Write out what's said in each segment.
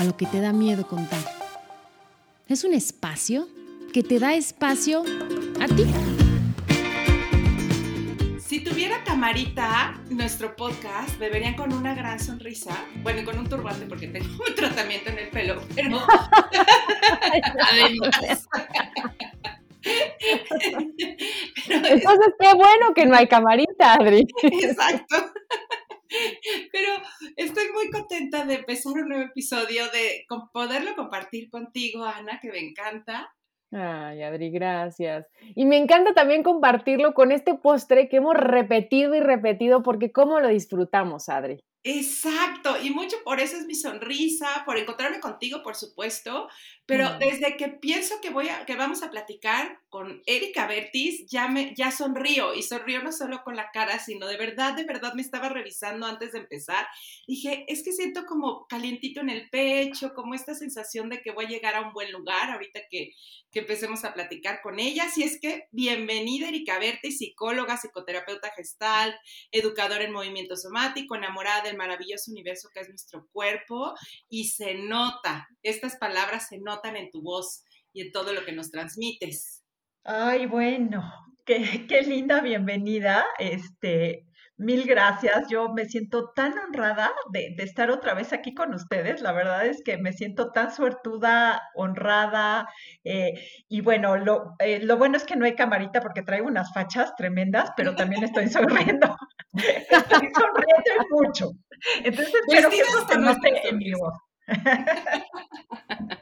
a lo que te da miedo contar. Es un espacio que te da espacio a ti. Si tuviera camarita nuestro podcast, me verían con una gran sonrisa. Bueno, con un turbante porque tengo un tratamiento en el pelo, pero además. Entonces, qué bueno que no hay camarita, Adri. Exacto. Pero estoy muy contenta de empezar un nuevo episodio, de poderlo compartir contigo, Ana, que me encanta. Ay, Adri, gracias. Y me encanta también compartirlo con este postre que hemos repetido y repetido porque cómo lo disfrutamos, Adri. Exacto, y mucho por eso es mi sonrisa, por encontrarme contigo, por supuesto, pero desde que pienso que voy a, que vamos a platicar con Erika Bertis, ya me, ya sonrío, y sonrío no solo con la cara, sino de verdad, de verdad me estaba revisando antes de empezar. Dije, es que siento como calientito en el pecho, como esta sensación de que voy a llegar a un buen lugar ahorita que, que empecemos a platicar con ella. Así es que, bienvenida Erika Bertis, psicóloga, psicoterapeuta gestal, educadora en movimiento somático, enamorada de el maravilloso universo que es nuestro cuerpo y se nota, estas palabras se notan en tu voz y en todo lo que nos transmites. Ay, bueno, qué, qué linda bienvenida. Este, Mil gracias. Yo me siento tan honrada de, estar otra vez aquí con ustedes. La verdad es que me siento tan suertuda, honrada. Eh, y bueno, lo, eh, lo, bueno es que no hay camarita porque traigo unas fachas tremendas, pero también estoy sonriendo. estoy sonriendo mucho. Entonces, espero que eso se note en mi voz.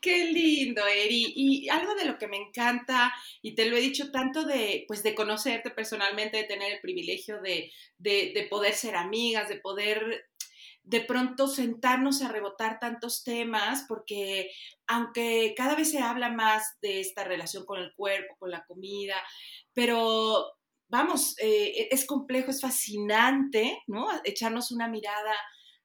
Qué lindo, Eri. Y algo de lo que me encanta, y te lo he dicho tanto de, pues, de conocerte personalmente, de tener el privilegio de, de, poder ser amigas, de poder de pronto sentarnos a rebotar tantos temas, porque aunque cada vez se habla más de esta relación con el cuerpo, con la comida, pero vamos, eh, es complejo, es fascinante, ¿no? Echarnos una mirada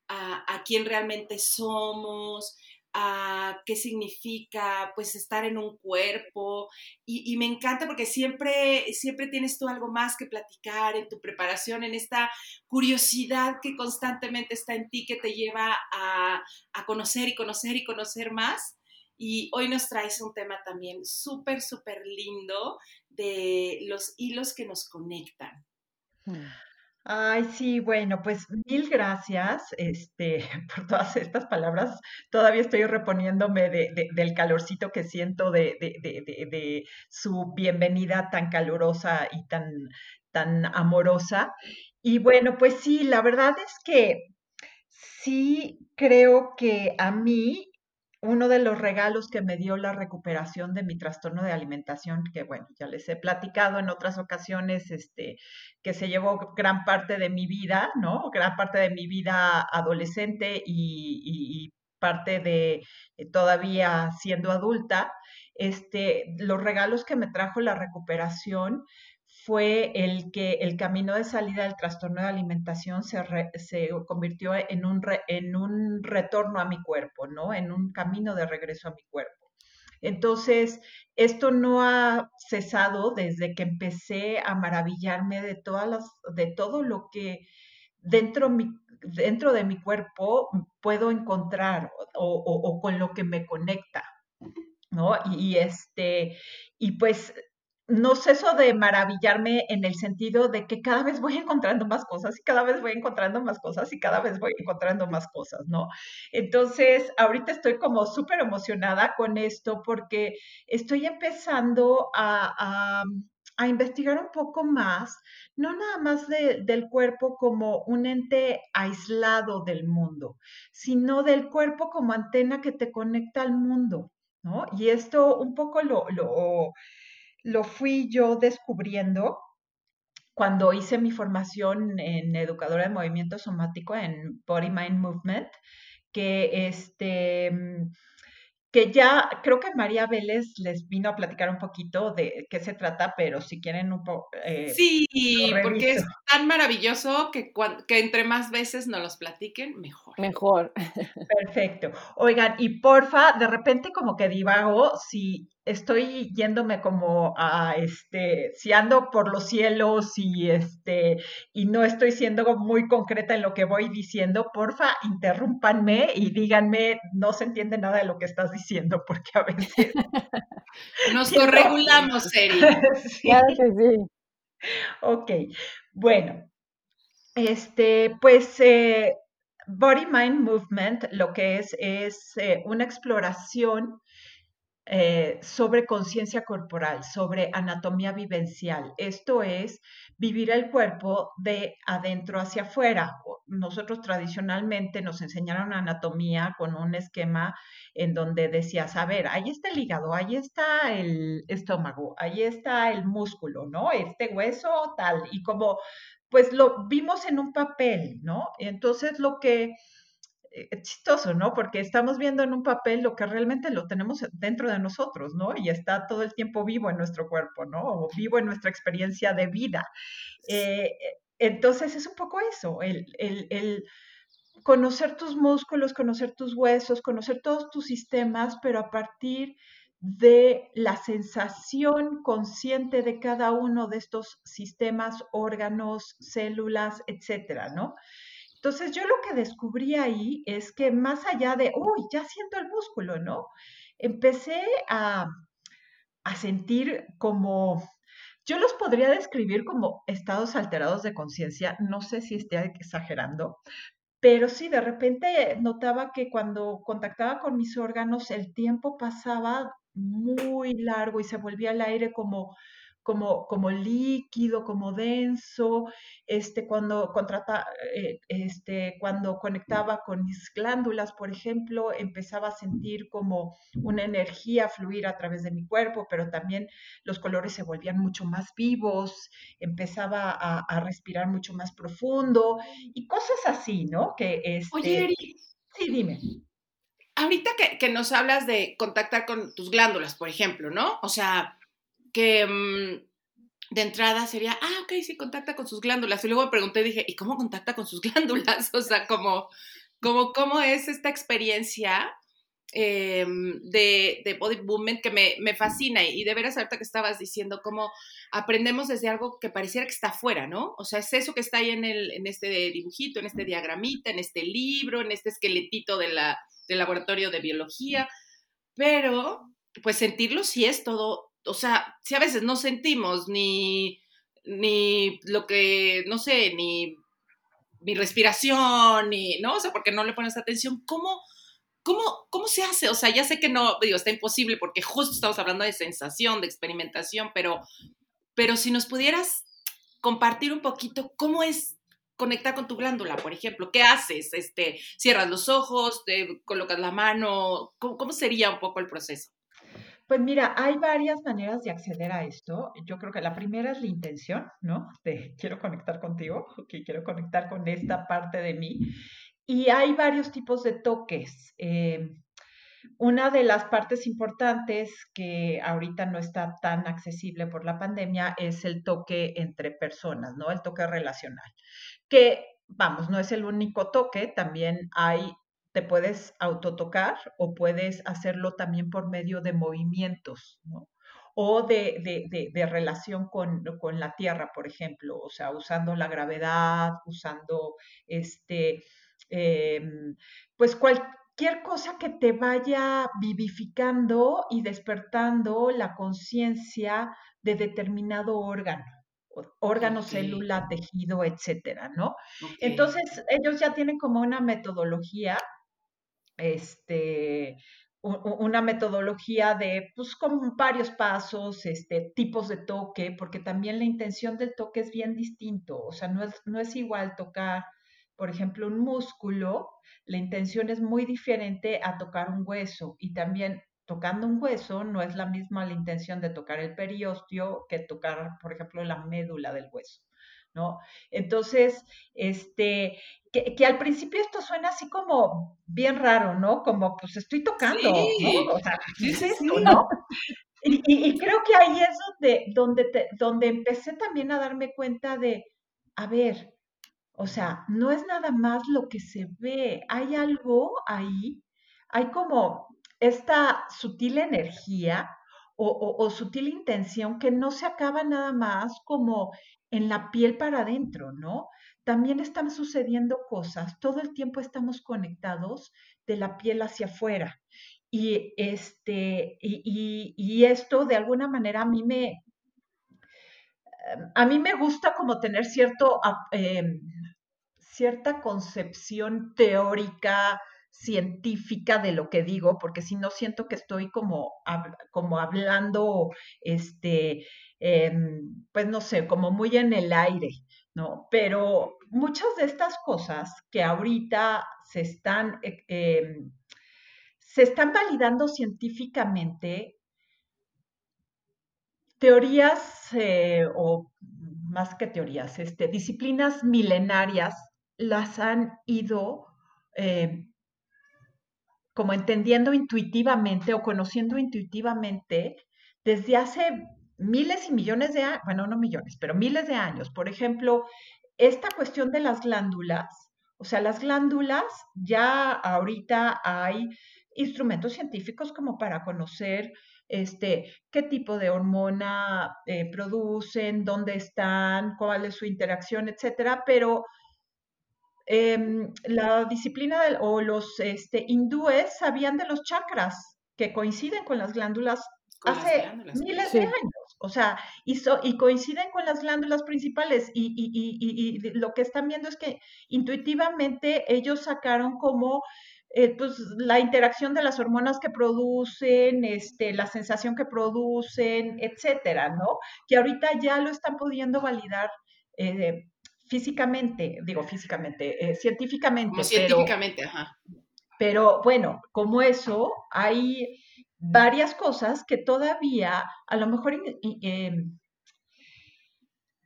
a, quién realmente somos, a qué significa pues estar en un cuerpo y, me encanta porque siempre, siempre tienes tú algo más que platicar en tu preparación, en esta curiosidad que constantemente está en ti que te lleva a, a conocer y conocer y conocer más. Y hoy nos traes un tema también súper, súper lindo de los hilos que nos conectan. Ay, sí, bueno, pues mil gracias este, por todas estas palabras. Todavía estoy reponiéndome de, del calorcito que siento de, de, su bienvenida tan calurosa y tan, tan amorosa. Y bueno, pues sí, la verdad es que sí creo que a mí uno de los regalos que me dio la recuperación de mi trastorno de alimentación, que bueno, ya les he platicado en otras ocasiones, este, que se llevó gran parte de mi vida, ¿no? Gran parte de mi vida adolescente y, parte de eh, todavía siendo adulta. Este, los regalos que me trajo la recuperación fue el que el camino de salida del trastorno de alimentación se, se convirtió en un, en un retorno a mi cuerpo, ¿no? En un camino de regreso a mi cuerpo. Entonces, esto no ha cesado desde que empecé a maravillarme de, todas las, de todo lo que dentro, mi, dentro de mi cuerpo puedo encontrar o, o, con lo que me conecta, ¿no? Y, este, y pues no ceso de maravillarme en el sentido de que cada vez voy encontrando más cosas y cada vez voy encontrando más cosas y cada vez voy encontrando más cosas, ¿no? Entonces, ahorita estoy como súper emocionada con esto porque estoy empezando a, investigar un poco más, no nada más del cuerpo como un ente aislado del mundo, sino del cuerpo como antena que te conecta al mundo, ¿no? Y esto un poco lo fui yo descubriendo cuando hice mi formación en educadora de movimiento somático en Body Mind Movement, que este que ya creo que María Vélez les vino a platicar un poquito de qué se trata, pero si quieren un poco... Eh, sí, porque es tan maravilloso que, que entre más veces nos los platiquen, mejor. Mejor. Perfecto. Oigan, y porfa, de repente como que divago, si estoy yéndome como a este, si ando por los cielos y este, y no estoy siendo muy concreta en lo que voy diciendo, porfa, interrúmpanme y díganme, no se entiende nada de lo que estás diciendo, porque a veces. Nos corregulamos, Eri. Claro que sí. Ok, bueno, este, pues eh, Body Mind Movement lo que es es eh, una exploración eh, sobre conciencia corporal, sobre anatomía vivencial. Esto es vivir el cuerpo de adentro hacia afuera. Nosotros tradicionalmente nos enseñaron anatomía con un esquema en donde decías, a ver, ahí está el hígado, ahí está el estómago, ahí está el músculo, ¿no? Este hueso, tal. Y como, pues lo vimos en un papel, ¿no? Entonces lo que es eh, chistoso, ¿no? Porque estamos viendo en un papel lo que realmente lo tenemos dentro de nosotros, ¿no? Y está todo el tiempo vivo en nuestro cuerpo, ¿no? O vivo en nuestra experiencia de vida. Eh, entonces es un poco eso, el, el, conocer tus músculos, conocer tus huesos, conocer todos tus sistemas, pero a partir de la sensación consciente de cada uno de estos sistemas, órganos, células, etcétera, ¿no? Entonces yo lo que descubrí ahí es que más allá de, uy, ya siento el músculo, ¿no? Empecé a, sentir como, yo los podría describir como estados alterados de conciencia, no sé si esté exagerando, pero sí, de repente notaba que cuando contactaba con mis órganos, el tiempo pasaba muy largo y se volvía el aire como como, como líquido, como denso, este, cuando, contrata, eh, este, cuando conectaba con mis glándulas, por ejemplo, empezaba a sentir como una energía fluir a través de mi cuerpo, pero también los colores se volvían mucho más vivos, empezaba a, respirar mucho más profundo y cosas así, ¿no? Que este, Oye, Eri, sí, dime. Ahorita que, que nos hablas de contactar con tus glándulas, por ejemplo, ¿no? O sea, que mm, de entrada sería, ah, ok, sí, contacta con sus glándulas. Y luego me pregunté, dije, ¿y cómo contacta con sus glándulas? O sea, como, cómo es esta experiencia em, de, body movement que me, me, fascina. Y de veras, ahorita que estabas diciendo, cómo aprendemos desde algo que pareciera que está afuera, ¿no? O sea, es eso que está ahí en, el, en este dibujito, en este diagramita, en este libro, en este esqueletito del laboratorio de biología. Pero, pues sentirlo sí es todo o sea, si a veces no sentimos ni, ni lo que, no sé, ni mi respiración, ni, ¿no? O sea, porque no le pones atención, ¿cómo, cómo, cómo se hace? O sea, ya sé que no, digo, está imposible porque justo estamos hablando de sensación, de experimentación, pero, pero si nos pudieras compartir un poquito cómo es conectar con tu glándula, por ejemplo, ¿qué haces? Este, cierras los ojos, te colocas la mano, cómo sería un poco el proceso? Pues mira, hay varias maneras de acceder a esto. Yo creo que la primera es la intención, ¿no? De quiero conectar contigo, que quiero conectar con esta parte de mí. Y hay varios tipos de toques. Eh, una de las partes importantes que ahorita no está tan accesible por la pandemia es el toque entre personas, ¿no? El toque relacional. Que, vamos, no es el único toque, también hay te puedes autotocar o puedes hacerlo también por medio de movimientos, ¿no? O de, de, relación con, con, la tierra, por ejemplo, o sea, usando la gravedad, usando este, em, pues cualquier cosa que te vaya vivificando y despertando la conciencia de determinado órgano órgano, célula, tejido, etcétera, ¿no? Entonces, ellos ya tienen como una metodología este, una metodología de, pues, con varios pasos, este, tipos de toque, porque también la intención del toque es bien distinto, o sea, no es, no es igual tocar, por ejemplo, un músculo, la intención es muy diferente a tocar un hueso y también tocando un hueso no es la misma la intención de tocar el periósteo que tocar, por ejemplo, la médula del hueso. ¿No? Entonces, este, que, al principio esto suena así como bien raro, ¿no? Como, pues estoy tocando, ¿no? O sea, ¿qué es esto, no? Y, creo que ahí es donde, donde, donde empecé también a darme cuenta de, a ver, o sea, no es nada más lo que se ve, hay algo ahí, hay como esta sutil energía o, sutil intención que no se acaba nada más como en la piel para adentro, ¿no? También están sucediendo cosas, todo el tiempo estamos conectados de la piel hacia afuera. Y, este, y, esto de alguna manera a mí me, a mí me gusta como tener cierto, em, cierta concepción teórica, científica de lo que digo, porque si no siento que estoy como, como hablando, este, em, pues no sé, como muy en el aire, ¿no? Pero muchas de estas cosas que ahorita se están, eh, em, se están validando científicamente, teorías eh, o más que teorías, este, disciplinas milenarias las han ido em, como entendiendo intuitivamente o conociendo intuitivamente desde hace miles y millones de años, bueno, no millones, pero miles de años. Por ejemplo, esta cuestión de las glándulas, o sea, las glándulas ya ahorita hay instrumentos científicos como para conocer este, qué tipo de hormona eh, producen, dónde están, cuál es su interacción, etcétera, pero Em, la disciplina o los este, hindúes sabían de los chakras que coinciden con las glándulas hace miles de años. O sea, y, y, coinciden con las glándulas principales y, y, lo que están viendo es que intuitivamente ellos sacaron como eh, pues, la interacción de las hormonas que producen, este, la sensación que producen, etcétera, ¿no? Que ahorita ya lo están pudiendo validar eh, físicamente, digo físicamente, eh, científicamente. Como científicamente, ajá. Pero bueno, como eso, hay varias cosas que todavía a lo mejor em,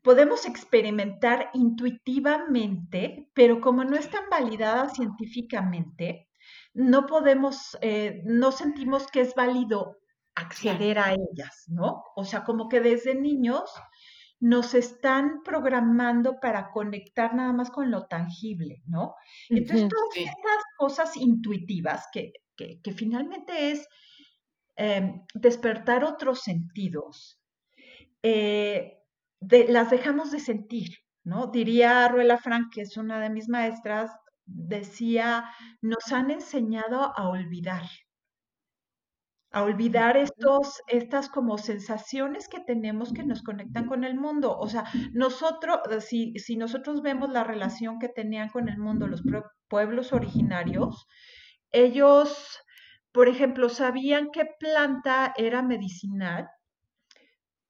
podemos experimentar intuitivamente, pero como no están validadas científicamente, no podemos, eh, no sentimos que es válido acceder a ellas, ¿no? O sea, como que desde niños nos están programando para conectar nada más con lo tangible, ¿no? Entonces, todas estas cosas intuitivas que, finalmente es em, despertar otros sentidos, eh, las dejamos de sentir, ¿no? Diría Ruela Frank, que es una de mis maestras, decía, nos han enseñado a olvidar, a olvidar estos, estas como sensaciones que tenemos que nos conectan con el mundo. O sea, nosotros, si, si nosotros vemos la relación que tenían con el mundo los pueblos originarios, ellos, por ejemplo, sabían qué planta era medicinal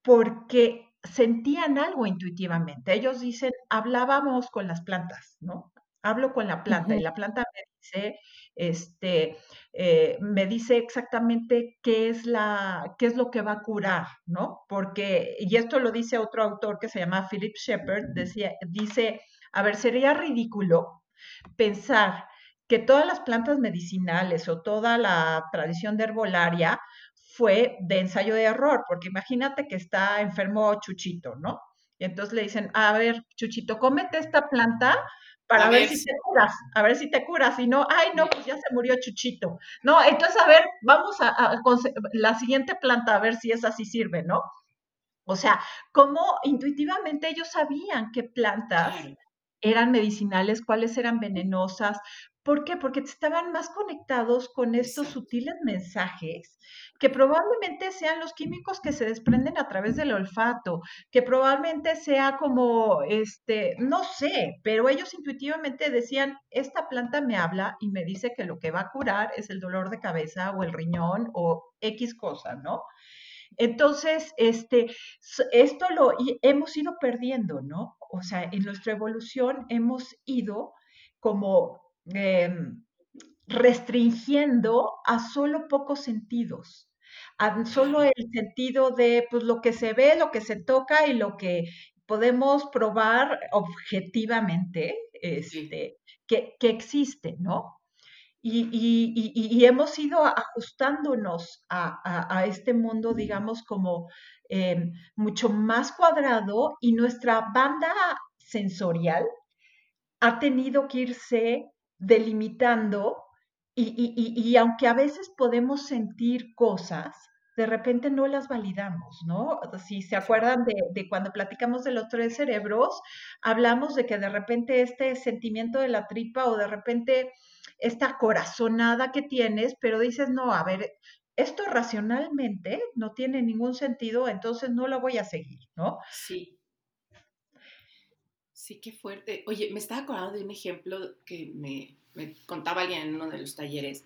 porque sentían algo intuitivamente. Ellos dicen, hablábamos con las plantas, ¿no? Hablo con la planta y la planta me dice, este, eh, me dice exactamente qué es, la, qué es lo que va a curar, ¿no? Porque, y esto lo dice otro autor que se llama Philip Shepard, decía, dice, a ver, sería ridículo pensar que todas las plantas medicinales o toda la tradición de herbolaria fue de ensayo de error, porque imagínate que está enfermo Chuchito, ¿no? Y entonces le dicen, a ver, Chuchito, cómete esta planta para ver, si te curas, a ver si te curas, y no, ay, no, pues ya se murió Chuchito. No, entonces, a ver, vamos a, la siguiente planta, a ver si esa sí sirve, ¿no? O sea, como intuitivamente ellos sabían qué plantas eran medicinales, cuáles eran venenosas. ¿Por qué? Porque estaban más conectados con estos sutiles mensajes que probablemente sean los químicos que se desprenden a través del olfato, que probablemente sea como, este, no sé, pero ellos intuitivamente decían, esta planta me habla y me dice que lo que va a curar es el dolor de cabeza o el riñón o X cosa, ¿no? Entonces, este, esto lo hemos ido perdiendo, ¿no? O sea, en nuestra evolución hemos ido como em, restringiendo a solo pocos sentidos solo el sentido de pues lo que se ve, lo que se toca y lo que podemos probar objetivamente este, que, existe, ¿no? Y, hemos ido ajustándonos a, este mundo, digamos, como eh, mucho más cuadrado y nuestra banda sensorial ha tenido que irse delimitando y, aunque a veces podemos sentir cosas, de repente no las validamos, ¿no? Si se acuerdan de, cuando platicamos de los tres cerebros, hablamos de que de repente este sentimiento de la tripa o de repente esta corazonada que tienes, pero dices, no, a ver, esto racionalmente no tiene ningún sentido, entonces no lo voy a seguir, ¿no? Sí. Sí, qué fuerte. Oye, me estaba acordando de un ejemplo que me, me contaba alguien en uno de los talleres,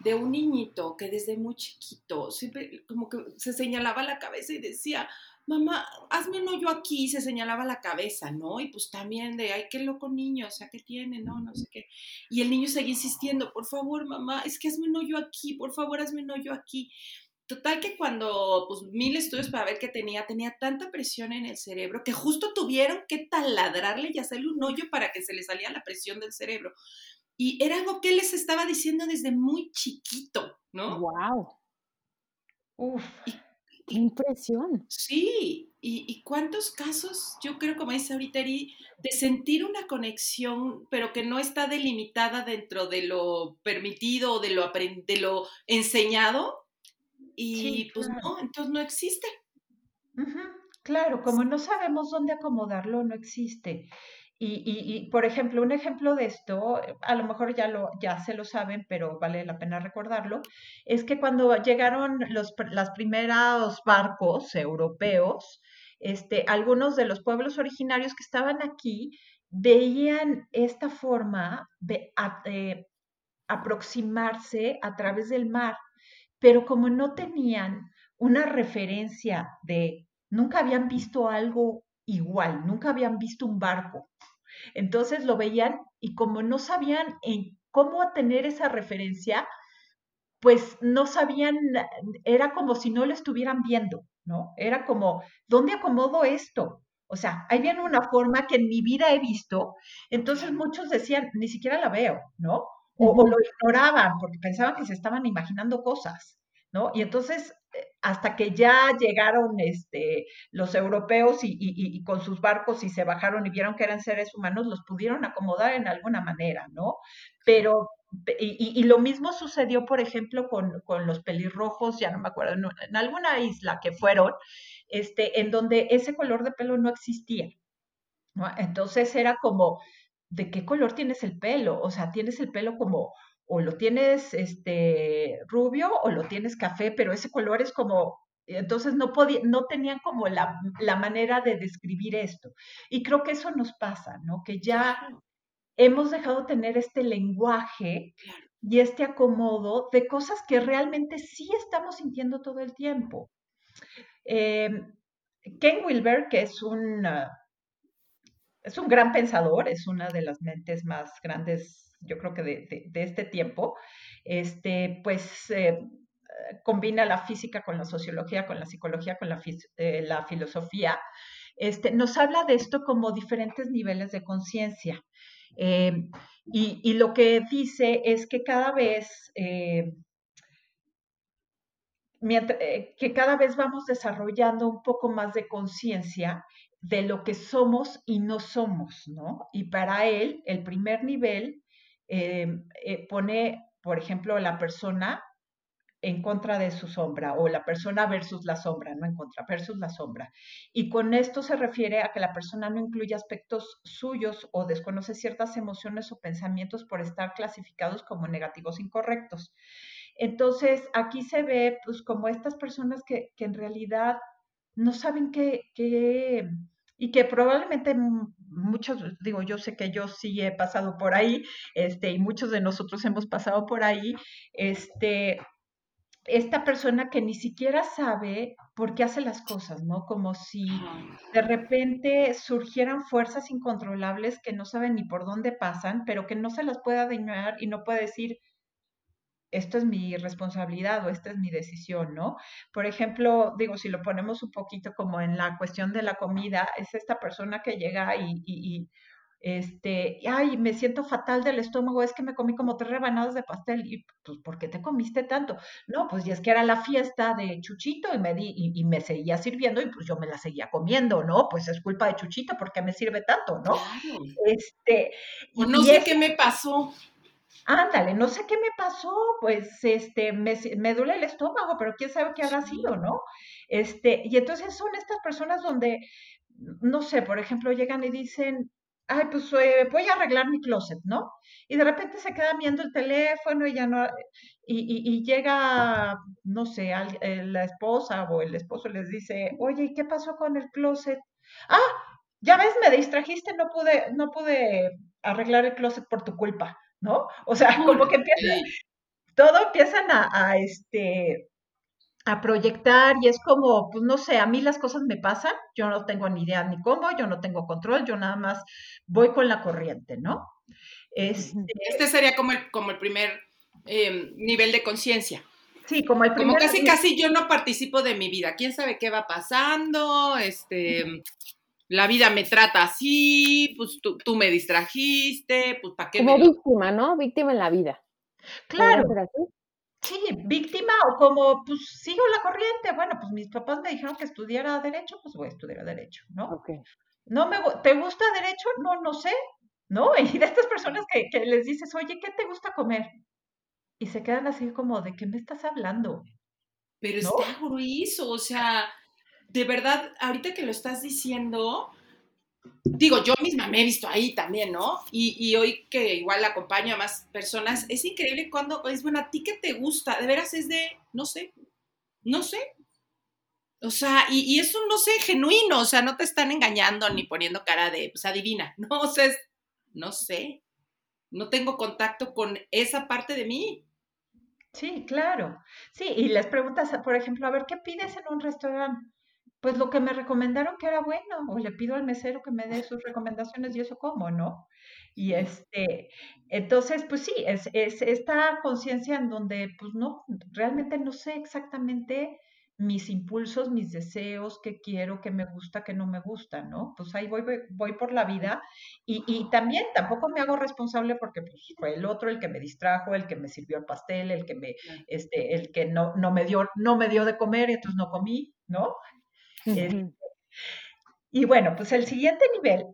de un niñito que desde muy chiquito siempre como que se señalaba la cabeza y decía, mamá, hazme un hoyo aquí, y se señalaba la cabeza, ¿no? Y pues también de, ay, qué loco niño, o sea, ¿qué tiene? No, no sé qué. Y el niño seguía insistiendo, por favor, mamá, es que hazme un hoyo aquí, por favor, hazme un hoyo aquí. Total que cuando, pues, mil estudios para ver qué tenía, tenía tanta presión en el cerebro que justo tuvieron que taladrarle y hacerle un hoyo para que se le salía la presión del cerebro. Y era algo que él les estaba diciendo desde muy chiquito, ¿no? ¡Wow! Uf, ¡Qué impresión! Sí, y, cuántos casos, yo creo, como dice ahorita Eri, de sentir una conexión, pero que no está delimitada dentro de lo permitido o de lo, de lo enseñado, y pues no, entonces no existe. Claro, como no sabemos dónde acomodarlo, no existe. Y, por ejemplo, un ejemplo de esto, a lo mejor ya, lo, ya se lo saben, pero vale la pena recordarlo, es que cuando llegaron los las primeros barcos europeos, este, algunos de los pueblos originarios que estaban aquí veían esta forma de aproximarse a través del mar, pero como no tenían una referencia de, nunca habían visto algo igual, nunca habían visto un barco. Entonces lo veían y como no sabían en cómo tener esa referencia, pues no sabían, era como si no lo estuvieran viendo, ¿no? Era como, ¿dónde acomodo esto? O sea, ahí viene una forma que en mi vida he visto, entonces muchos decían, ni siquiera la veo, ¿no? O, o lo ignoraban porque pensaban que se estaban imaginando cosas, Y entonces hasta que ya llegaron este, los europeos y, con sus barcos y se bajaron y vieron que eran seres humanos, los pudieron acomodar en alguna manera, ¿no? Pero, y, lo mismo sucedió, por ejemplo, con, los pelirrojos, ya no me acuerdo, en, alguna isla que fueron, este, en donde ese color de pelo no existía. Entonces era como, ¿de qué color tienes el pelo? O sea, tienes el pelo como o lo tienes este rubio o lo tienes café, pero ese color es como, entonces no podía, no tenían como la, manera de describir esto. Y creo que eso nos pasa, ¿no? Que ya hemos dejado de tener este lenguaje y este acomodo de cosas que realmente sí estamos sintiendo todo el tiempo. Em, Ken Wilber, que es un, es un gran pensador, es una de las mentes más grandes yo creo que de, este tiempo, este, pues eh, combina la física con la sociología, con la psicología, con la, eh, la filosofía. Este, nos habla de esto como diferentes niveles de conciencia. Eh, y, lo que dice es que cada vez, que cada vez vamos desarrollando un poco más de conciencia de lo que somos y no somos, ¿no? Y para él, el primer nivel Em, eh, pone, por ejemplo, la persona en contra de su sombra o la persona versus la sombra, no en contra, versus la sombra. Y con esto se refiere a que la persona no incluye aspectos suyos o desconoce ciertas emociones o pensamientos por estar clasificados como negativos incorrectos. Entonces, aquí se ve pues como estas personas que, que en realidad no saben qué, qué y que probablemente muchos, digo, yo sé que yo sí he pasado por ahí, este, y muchos de nosotros hemos pasado por ahí, este, esta persona que ni siquiera sabe por qué hace las cosas, ¿no? Como si de repente surgieran fuerzas incontrolables que no saben ni por dónde pasan, pero que no se las puede adivinar y no puede decir, esto es mi responsabilidad o esta es mi decisión, ¿no? Por ejemplo, digo, si lo ponemos un poquito como en la cuestión de la comida, es esta persona que llega y, y este, ay, me siento fatal del estómago, es que me comí como tres rebanadas de pastel, y pues, ¿por qué te comiste tanto? No, pues y es que era la fiesta de Chuchito y me di, y, me seguía sirviendo y pues yo me la seguía comiendo, ¿no? Pues es culpa de Chuchito porque me sirve tanto, ¿no? Este, no sé qué me pasó. Ándale, no sé qué me pasó, pues este, me, me, duele el estómago, pero quién sabe qué habrá sido, ¿no? Este, y entonces son estas personas donde, no sé, por ejemplo, llegan y dicen, ay, pues eh, voy a arreglar mi closet, ¿no? Y de repente se queda viendo el teléfono y ya no, y, llega, no sé, eh, la esposa o el esposo les dice, oye, ¿y qué pasó con el closet? Ah, ya ves, me distrajiste, no pude, no pude arreglar el closet por tu culpa, ¿no? O sea, como que empieza, todo empiezan a, a este, a proyectar y es como, pues no sé, a mí las cosas me pasan, yo no tengo ni idea ni cómo, yo no tengo control, yo nada más voy con la corriente, ¿no? Este, este sería como el, como el primer em, nivel de conciencia. Sí, como el primer... Como casi, casi yo no participo de mi vida, quién sabe qué va pasando, este... La vida me trata así, pues tú, tú me distrajiste, pues para qué. Como víctima, ¿no? Víctima en la vida. Claro. Sí, víctima o como, pues sigo la corriente. Bueno, pues mis papás me dijeron que estudiara derecho, pues voy a estudiar derecho, ¿no? Okay. No me, ¿te gusta derecho? No, no sé, ¿no? Y de estas personas que, que les dices, oye, ¿qué te gusta comer? Y se quedan así como, ¿de qué me estás hablando? Pero está grueso, o sea, de verdad, ahorita que lo estás diciendo, digo, yo misma me he visto ahí también, ¿no? Y, hoy que igual acompaño a más personas, es increíble cuando es, bueno, a ti que te gusta, de veras es de, no sé, no sé. O sea, y, es un no sé genuino, o sea, no te están engañando ni poniendo cara de, pues adivina, no, o sea, no sé, no tengo contacto con esa parte de mí. Sí, claro. Sí, y les preguntas, por ejemplo, a ver, ¿qué pides en un restaurante? Pues lo que me recomendaron que era bueno, o le pido al mesero que me dé sus recomendaciones y eso como, ¿no? Y este, entonces, pues sí, es, es esta conciencia en donde, pues no, realmente no sé exactamente mis impulsos, mis deseos, qué quiero, qué me gusta, qué no me gusta, ¿no? Pues ahí voy, voy, por la vida y, y, también tampoco me hago responsable porque pues, fue el otro el que me distrajo, el que me sirvió el pastel, el que me, este, el que no, no me dio, no me dio de comer y entonces no comí, ¿no? Este, y bueno, pues el siguiente nivel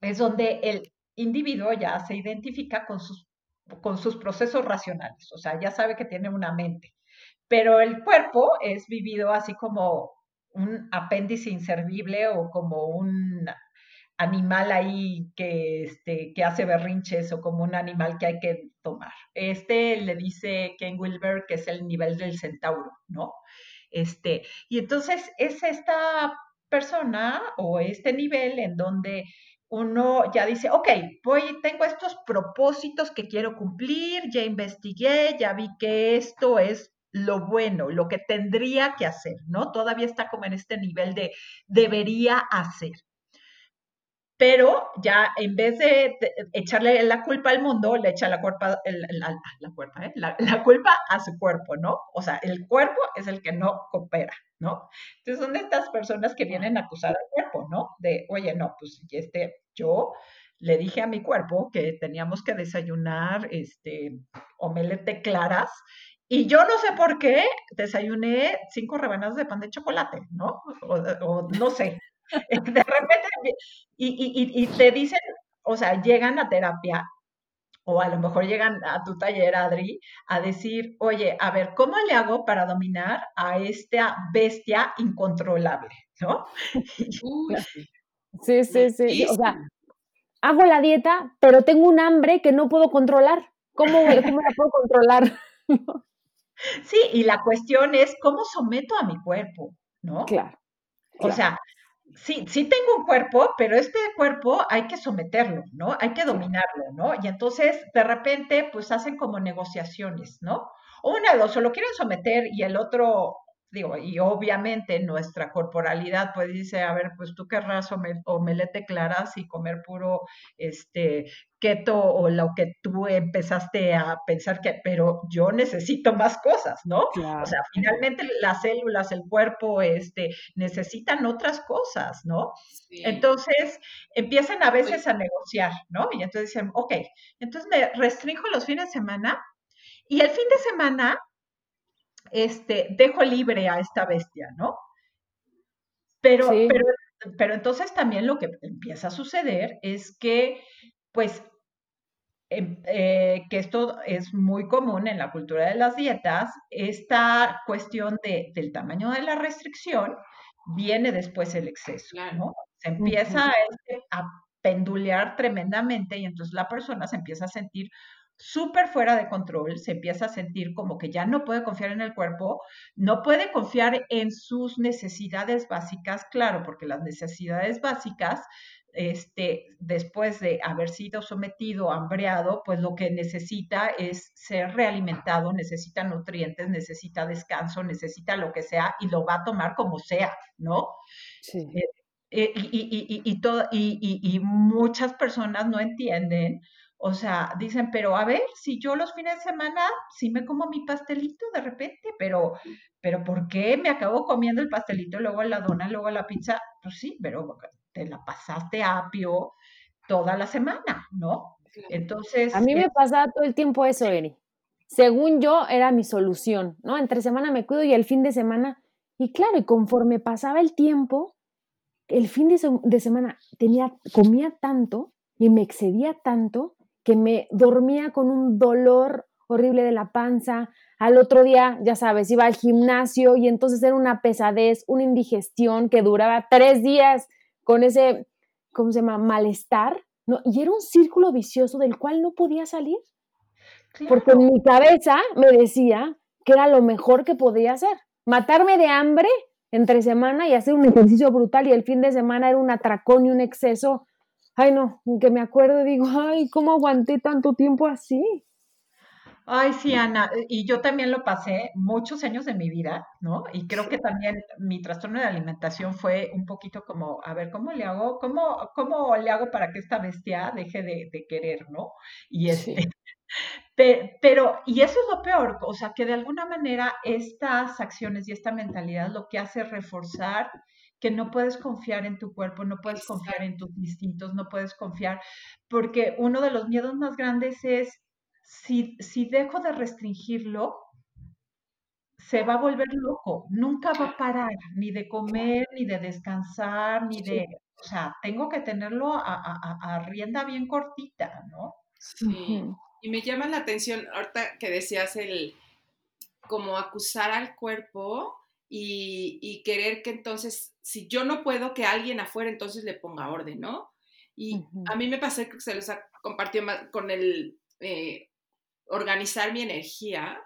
es donde el individuo ya se identifica con sus, con sus procesos racionales, o sea, ya sabe que tiene una mente, pero el cuerpo es vivido así como un apéndice inservible o como un animal ahí que, este, que hace berrinches o como un animal que hay que tomar. Este le dice Ken Wilber que es el nivel del centauro, ¿no? Este, y entonces es esta persona o este nivel en donde uno ya dice, ok, voy, tengo estos propósitos que quiero cumplir, ya investigué, ya vi que esto es lo bueno, lo que tendría que hacer, ¿no? Todavía está como en este nivel de debería hacer pero ya en vez de, echarle la culpa al mundo, le echa la culpa, la, la, ¿eh? la, culpa a su cuerpo, ¿no? O sea, el cuerpo es el que no coopera, ¿no? Entonces son estas personas que vienen a acusar al cuerpo, ¿no? De, oye, no, pues este, yo le dije a mi cuerpo que teníamos que desayunar este, omelette claras y yo no sé por qué desayuné cinco rebanadas de pan de chocolate, ¿no? o no sé, de repente, y, y, te dicen, o sea, llegan a terapia o a lo mejor llegan a tu taller, Adri, a decir, oye, a ver, ¿cómo le hago para dominar a esta bestia incontrolable? ¿No? Sí, sí, sí. O sea, hago la dieta, pero tengo un hambre que no puedo controlar. ¿Cómo, cómo la puedo controlar? sí, y la cuestión es, ¿cómo someto a mi cuerpo? ¿No? Claro. O sea, sí, sí tengo un cuerpo, pero este cuerpo hay que someterlo, ¿no? Hay que dominarlo, ¿no? Y entonces, de repente, pues hacen como negociaciones, ¿no? O una de dos, o lo quieren someter y el otro digo, y obviamente nuestra corporalidad pues dice, a ver, pues tú querrás omelete claras y comer puro este keto o lo que tú empezaste a pensar que, pero yo necesito más cosas, ¿no? O sea, finalmente las células, el cuerpo, este, necesitan otras cosas, ¿no? Entonces, empiezan a veces a negociar, ¿no? Y entonces dicen, ok, entonces me restringo los fines de semana y el fin de semana este, dejo libre a esta bestia, ¿no? Pero, pero, pero entonces también lo que empieza a suceder es que, pues, em, eh, que esto es muy común en la cultura de las dietas, esta cuestión de, del tamaño de la restricción viene después el exceso, ¿no? Se empieza este, a pendulear tremendamente y entonces la persona se empieza a sentir súper fuera de control, se empieza a sentir como que ya no puede confiar en el cuerpo, no puede confiar en sus necesidades básicas, claro, porque las necesidades básicas, este, después de haber sido sometido, hambreado, pues lo que necesita es ser realimentado, necesita nutrientes, necesita descanso, necesita lo que sea y lo va a tomar como sea, ¿no? Sí. Eh, eh, y, y, y, y muchas personas no entienden o sea, dicen, pero a ver, si yo los fines de semana sí me como mi pastelito de repente, pero, pero ¿por qué me acabo comiendo el pastelito, luego la dona, luego la pizza? Pues sí, pero te la pasaste apio toda la semana, ¿no? Entonces... A mí me pasaba todo el tiempo eso, Eri. Según yo, era mi solución, ¿no? Entre semana me cuido y el fin de semana... Y claro, y conforme pasaba el tiempo, el fin de, de semana tenía, comía tanto y me excedía tanto que me dormía con un dolor horrible de la panza. Al otro día, ya sabes, iba al gimnasio y entonces era una pesadez, una indigestión que duraba tres días con ese, ¿cómo se llama?, malestar. ¿no? Y era un círculo vicioso del cual no podía salir. Porque en mi cabeza me decía que era lo mejor que podía hacer. Matarme de hambre entre semana y hacer un ejercicio brutal y el fin de semana era un atracón y un exceso ay no, que me acuerdo y digo, ay, ¿cómo aguanté tanto tiempo así? Ay, sí, Ana, y yo también lo pasé muchos años de mi vida, ¿no? Y creo que también mi trastorno de alimentación fue un poquito como, a ver, ¿cómo le hago? ¿Cómo, cómo le hago para que esta bestia deje de, querer, ¿no? Y este, pero, y eso es lo peor, o sea, que de alguna manera estas acciones y esta mentalidad lo que hace es reforzar que no puedes confiar en tu cuerpo, no puedes confiar en tus instintos, no puedes confiar, porque uno de los miedos más grandes es, si, si dejo de restringirlo, se va a volver loco, nunca va a parar ni de comer, ni de descansar, ni de, o sea, tengo que tenerlo a, rienda bien cortita, ¿no? Sí. Y me llama la atención, ahorita que decías el, como acusar al cuerpo, y, querer que entonces, si yo no puedo, que alguien afuera entonces le ponga orden, ¿no? Y a mí me pasó que se les ha compartido con el eh, organizar mi energía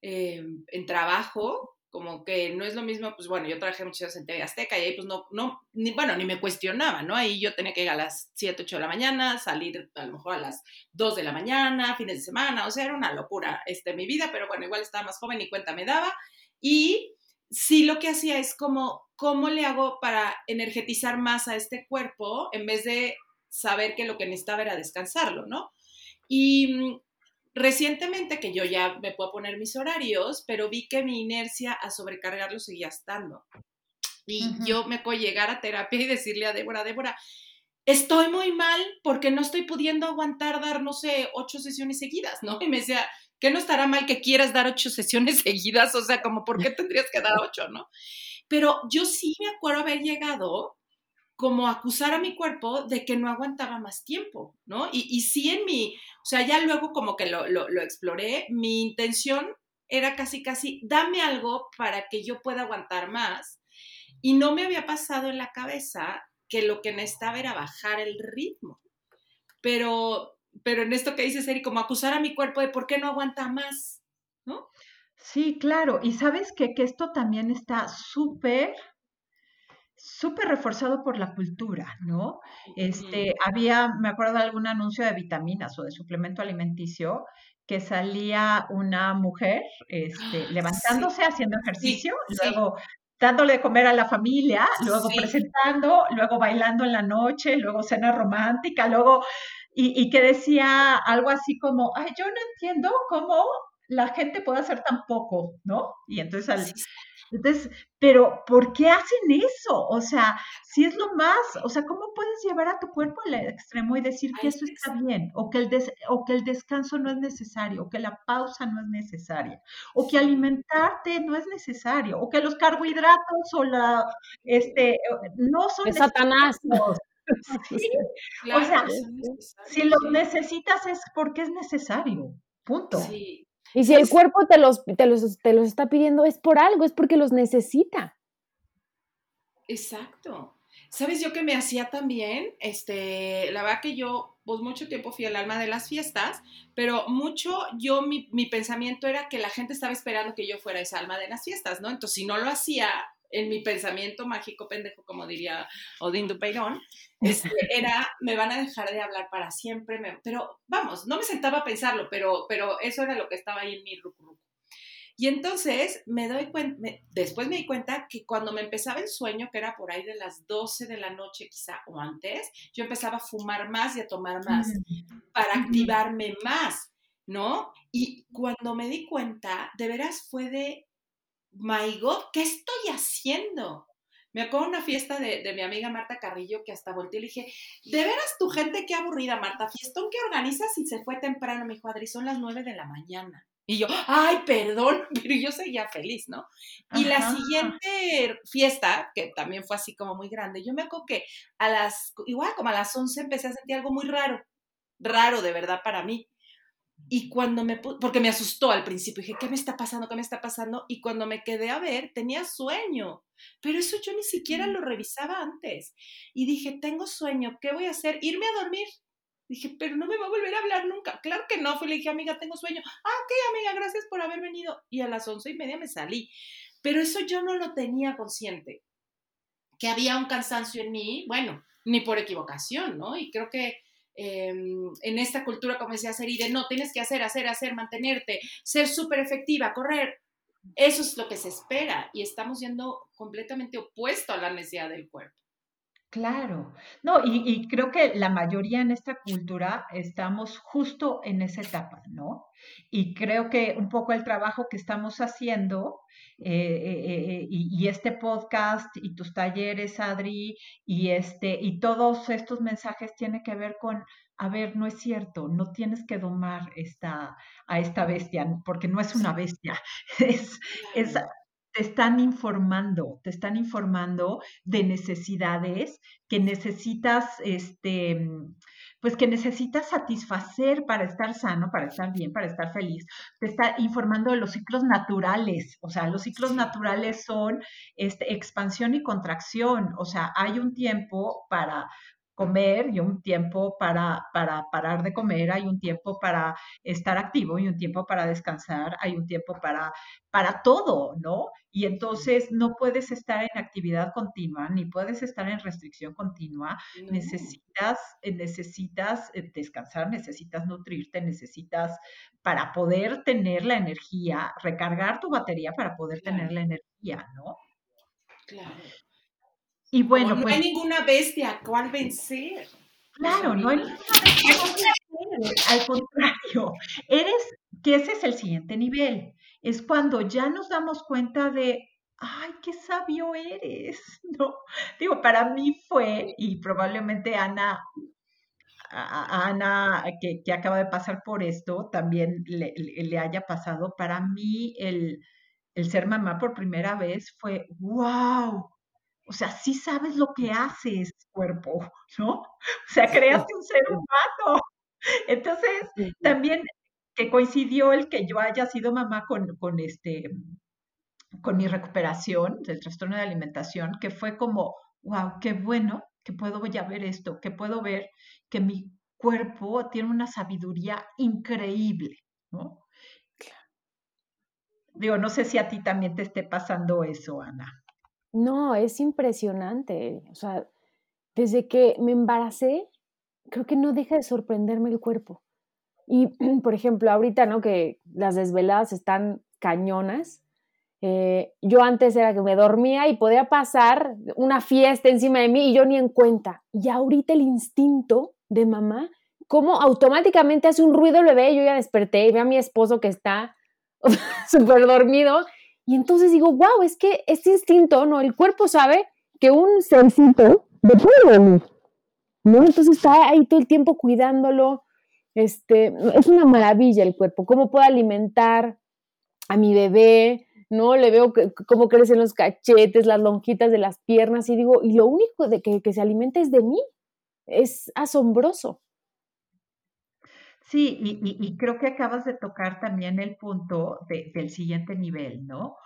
eh, en trabajo, como que no es lo mismo, pues bueno, yo trabajé muchas veces en TV Azteca y ahí pues no, no, ni, bueno, ni me cuestionaba, ¿no? Ahí yo tenía que ir a las 7, 8 de la mañana, salir a lo mejor a las 2 de la mañana, fines de semana, o sea, era una locura este, mi vida, pero bueno, igual estaba más joven y cuenta me daba. Y sí lo que hacía es como, ¿cómo le hago para energetizar más a este cuerpo en vez de saber que lo que necesitaba era descansarlo, ¿no? Y mm, recientemente, que yo ya me puedo poner mis horarios, pero vi que mi inercia a sobrecargarlo seguía estando. Y yo me puedo llegar a terapia y decirle a Débora, Débora, estoy muy mal porque no estoy pudiendo aguantar dar, no sé, ocho sesiones seguidas, ¿no? Y me decía, ¿Qué no estará mal que quieras dar ocho sesiones seguidas? O sea, como, ¿por qué tendrías que dar ocho, no? Pero yo sí me acuerdo haber llegado como a acusar a mi cuerpo de que no aguantaba más tiempo, ¿no? Y, y sí en mi, o sea, ya luego como que lo, lo, lo exploré, mi intención era casi, casi, dame algo para que yo pueda aguantar más. Y no me había pasado en la cabeza que lo que necesitaba era bajar el ritmo. Pero pero en esto que dices, Eri, como acusar a mi cuerpo de por qué no aguanta más, ¿no? Sí, claro. Y sabes que, que esto también está súper, súper reforzado por la cultura, ¿no? Este, había, me acuerdo de algún anuncio de vitaminas o de suplemento alimenticio que salía una mujer este, levantándose, haciendo ejercicio, luego dándole de comer a la familia, luego presentando, luego bailando en la noche, luego cena romántica, luego, y, y, que decía algo así como, ay, yo no entiendo cómo la gente puede hacer tan poco, ¿no? Y entonces al, entonces, pero ¿por qué hacen eso? O sea, si es lo más, o sea, ¿cómo puedes llevar a tu cuerpo al extremo y decir que eso está bien? O que, el o que el descanso no es necesario, o que la pausa no es necesaria, o que alimentarte no es necesario, o que los carbohidratos o la, este, no son es Satanás. Sí. o sea, si los necesitas es porque es necesario. Punto. Sí. Y si el cuerpo te los, te, los, te los está pidiendo, es por algo, es porque los necesita. Exacto. ¿Sabes yo que me hacía también? Este, la verdad que yo, pues mucho tiempo fui el alma de las fiestas, pero mucho yo, mi, mi pensamiento era que la gente estaba esperando que yo fuera esa alma de las fiestas, ¿no? Entonces, si no lo hacía, en mi pensamiento mágico pendejo, como diría Odín Dupeirón, este, era, me van a dejar de hablar para siempre, pero vamos, no me sentaba a pensarlo, pero, pero eso era lo que estaba ahí en mi rucu. Y entonces me doy cuenta, después me di cuenta que cuando me empezaba el sueño, que era por ahí de las 12 de la noche quizá o antes, yo empezaba a fumar más y a tomar más para activarme más, ¿no? Y cuando me di cuenta, de veras fue de my God, ¿qué estoy haciendo? Me acuerdo una fiesta de, mi amiga Marta Carrillo que hasta volteé y le dije, de veras tu gente qué aburrida, Marta, fiestón que organizas y se fue temprano. Me dijo, Adri, son las nueve de la mañana. Y yo, ay, perdón, pero yo seguía feliz, ¿no? Y la siguiente fiesta, que también fue así como muy grande, yo me acuerdo que a las, igual como a las once empecé a sentir algo muy raro, raro de verdad para mí. Y cuando me, porque me asustó al principio, dije, ¿qué me está pasando? ¿Qué me está pasando? Y cuando me quedé a ver, tenía sueño, pero eso yo ni siquiera lo revisaba antes. Y dije, tengo sueño, ¿qué voy a hacer? Irme a dormir. Dije, pero no me va a volver a hablar nunca. Claro que no, fue, le dije, amiga, tengo sueño. Ah, ok, amiga, gracias por haber venido. Y a las once y media me salí. Pero eso yo no lo tenía consciente. Que había un cansancio en mí, bueno, ni por equivocación, ¿no? Y creo que Em, en esta cultura, como decía Seri, de no, tienes que hacer, hacer, hacer, mantenerte, ser súper efectiva, correr. Eso es lo que se espera y estamos yendo completamente opuesto a la necesidad del cuerpo. Claro, no, y, y, creo que la mayoría en esta cultura estamos justo en esa etapa, ¿no? Y creo que un poco el trabajo que estamos haciendo eh, eh, eh, y, y, este podcast y tus talleres, Adri, y, este, y todos estos mensajes tienen que ver con, a ver, no es cierto, no tienes que domar esta, a esta bestia, porque no es una bestia, es, es te están informando, te están informando de necesidades que necesitas, este, pues que necesitas satisfacer para estar sano, para estar bien, para estar feliz. Te está informando de los ciclos naturales, o sea, los ciclos naturales son este, expansión y contracción, o sea, hay un tiempo para comer y un tiempo para, para parar de comer, hay un tiempo para estar activo y un tiempo para descansar, hay un tiempo para, para todo, ¿no? Y entonces no puedes estar en actividad continua, ni puedes estar en restricción continua, necesitas, eh, necesitas eh, descansar, necesitas nutrirte, necesitas para poder tener la energía, recargar tu batería para poder tener la energía, ¿no? Claro. Y bueno, no hay pues ninguna bestia a cual vencer. Claro, no hay ninguna bestia Al contrario, eres, que ese es el siguiente nivel. Es cuando ya nos damos cuenta de, ay, qué sabio eres, ¿no? Digo, para mí fue, y probablemente Ana, Ana, que, que acaba de pasar por esto, también le, le haya pasado, para mí el, el ser mamá por primera vez fue, wow, o sea, sí sabes lo que haces, cuerpo, ¿no? O sea, creaste un ser humano. Entonces, también que coincidió el que yo haya sido mamá con, con este con mi recuperación del trastorno de alimentación, que fue como, wow, qué bueno que puedo ya ver esto, que puedo ver que mi cuerpo tiene una sabiduría increíble, ¿no? Digo, no sé si a ti también te esté pasando eso, Ana. No, es impresionante. O sea, desde que me embaracé, creo que no deja de sorprenderme el cuerpo. Y, por ejemplo, ahorita, ¿no? Que las desveladas están cañonas. Eh, yo antes era que me dormía y podía pasar una fiesta encima de mí y yo ni en cuenta. Y ahorita el instinto de mamá, como automáticamente hace un ruido el bebé, yo ya desperté y veo a mi esposo que está súper dormido. Y entonces digo, wow, es que este instinto, ¿no? El cuerpo sabe que un sencito de ¿no? Entonces está ahí todo el tiempo cuidándolo. Este, es una maravilla el cuerpo, cómo puedo alimentar a mi bebé, ¿no? Le veo cómo crecen los cachetes, las lonjitas de las piernas y digo, y lo único de que, que se alimenta es de mí. Es asombroso. Sí, y, creo que acabas de tocar también el punto del siguiente nivel, ¿no?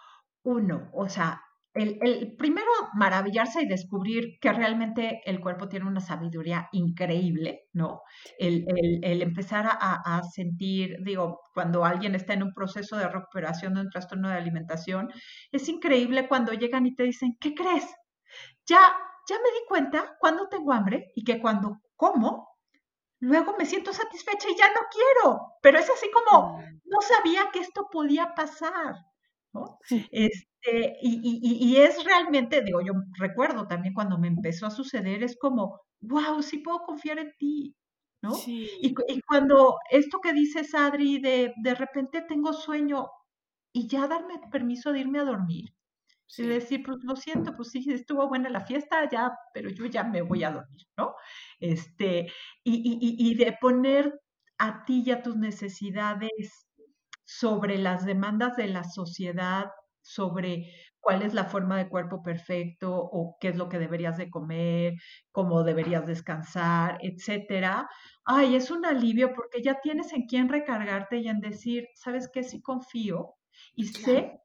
Uno, o sea, el, primero maravillarse y descubrir que realmente el cuerpo tiene una sabiduría increíble, ¿no? El, empezar a, sentir, digo, cuando alguien está en un proceso de recuperación de un trastorno de alimentación, es increíble cuando llegan y te dicen, ¿qué crees? Ya, ya me di cuenta cuando tengo hambre y que cuando como, luego me siento satisfecha y ya no quiero, pero es así como, no sabía que esto podía pasar, ¿no? Este, y, es realmente, digo, yo recuerdo también cuando me empezó a suceder, es como, wow, sí puedo confiar en ti, ¿no? Y, cuando esto que dices, Adri, de de repente tengo sueño y ya darme permiso de irme a dormir, y decir, pues lo siento, pues sí, estuvo buena la fiesta, ya, pero yo ya me voy a dormir, ¿no? Este, y, de poner a ti y a tus necesidades sobre las demandas de la sociedad, sobre cuál es la forma de cuerpo perfecto o qué es lo que deberías de comer, cómo deberías descansar, etcétera. Ay, es un alivio porque ya tienes en quién recargarte y en decir, ¿sabes qué? Sí confío y sé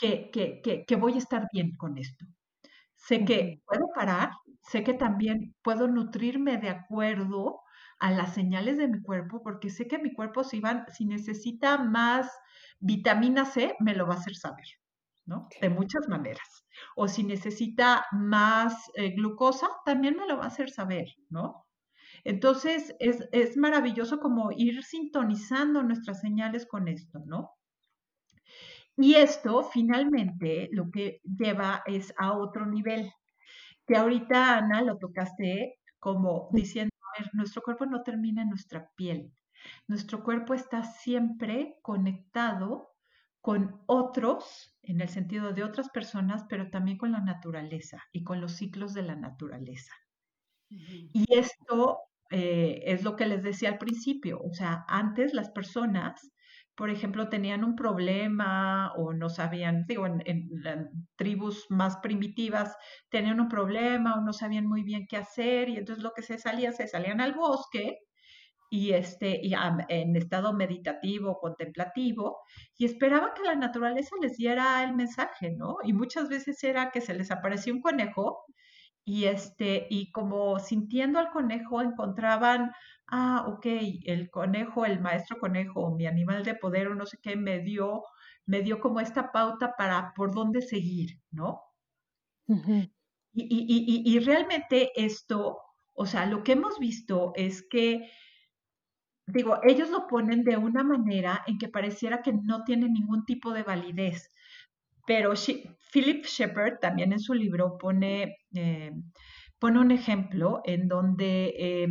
que, voy a estar bien con esto. Sé que puedo parar, sé que también puedo nutrirme de acuerdo a las señales de mi cuerpo, porque sé que mi cuerpo si, van, si necesita más vitamina C, me lo va a hacer saber, ¿no? De muchas maneras. O si necesita más eh, glucosa, también me lo va a hacer saber, ¿no? Entonces, es, es maravilloso como ir sintonizando nuestras señales con esto, ¿no? Y esto finalmente lo que lleva es a otro nivel, que ahorita Ana lo tocaste como diciendo, a ver, nuestro cuerpo no termina en nuestra piel, nuestro cuerpo está siempre conectado con otros, en el sentido de otras personas, pero también con la naturaleza y con los ciclos de la naturaleza. Y esto eh, es lo que les decía al principio, o sea, antes las personas por ejemplo, tenían un problema o no sabían, digo, en, tribus más primitivas tenían un problema o no sabían muy bien qué hacer y entonces lo que se salía, se salían al bosque y, este, y en estado meditativo, contemplativo, y esperaban que la naturaleza les diera el mensaje, ¿no? Y muchas veces era que se les aparecía un conejo y, este, y como sintiendo al conejo encontraban ah, ok, el conejo, el maestro conejo, mi animal de poder o no sé qué, me dio, me dio como esta pauta para por dónde seguir, ¿no? y, realmente esto, o sea, lo que hemos visto es que, digo, ellos lo ponen de una manera en que pareciera que no tiene ningún tipo de validez, pero Philip Shepard también en su libro pone, eh, pone un ejemplo en donde... Eh,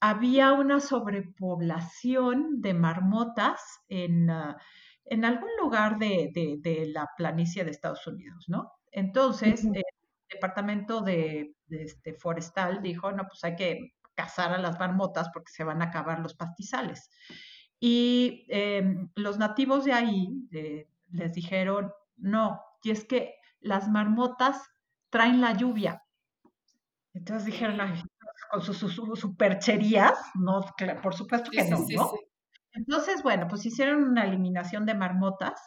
había una sobrepoblación de marmotas en, ah, en algún lugar de, la planicie de Estados Unidos, ¿no? Entonces, el departamento de, este, forestal dijo, no, pues hay que cazar a las marmotas porque se van a acabar los pastizales. Y em, los nativos de ahí eh, les dijeron, no, y es que las marmotas traen la lluvia. Entonces dijeron, con sus, supercherías, no, por supuesto que no, ¿no? Entonces, bueno, pues hicieron una eliminación de marmotas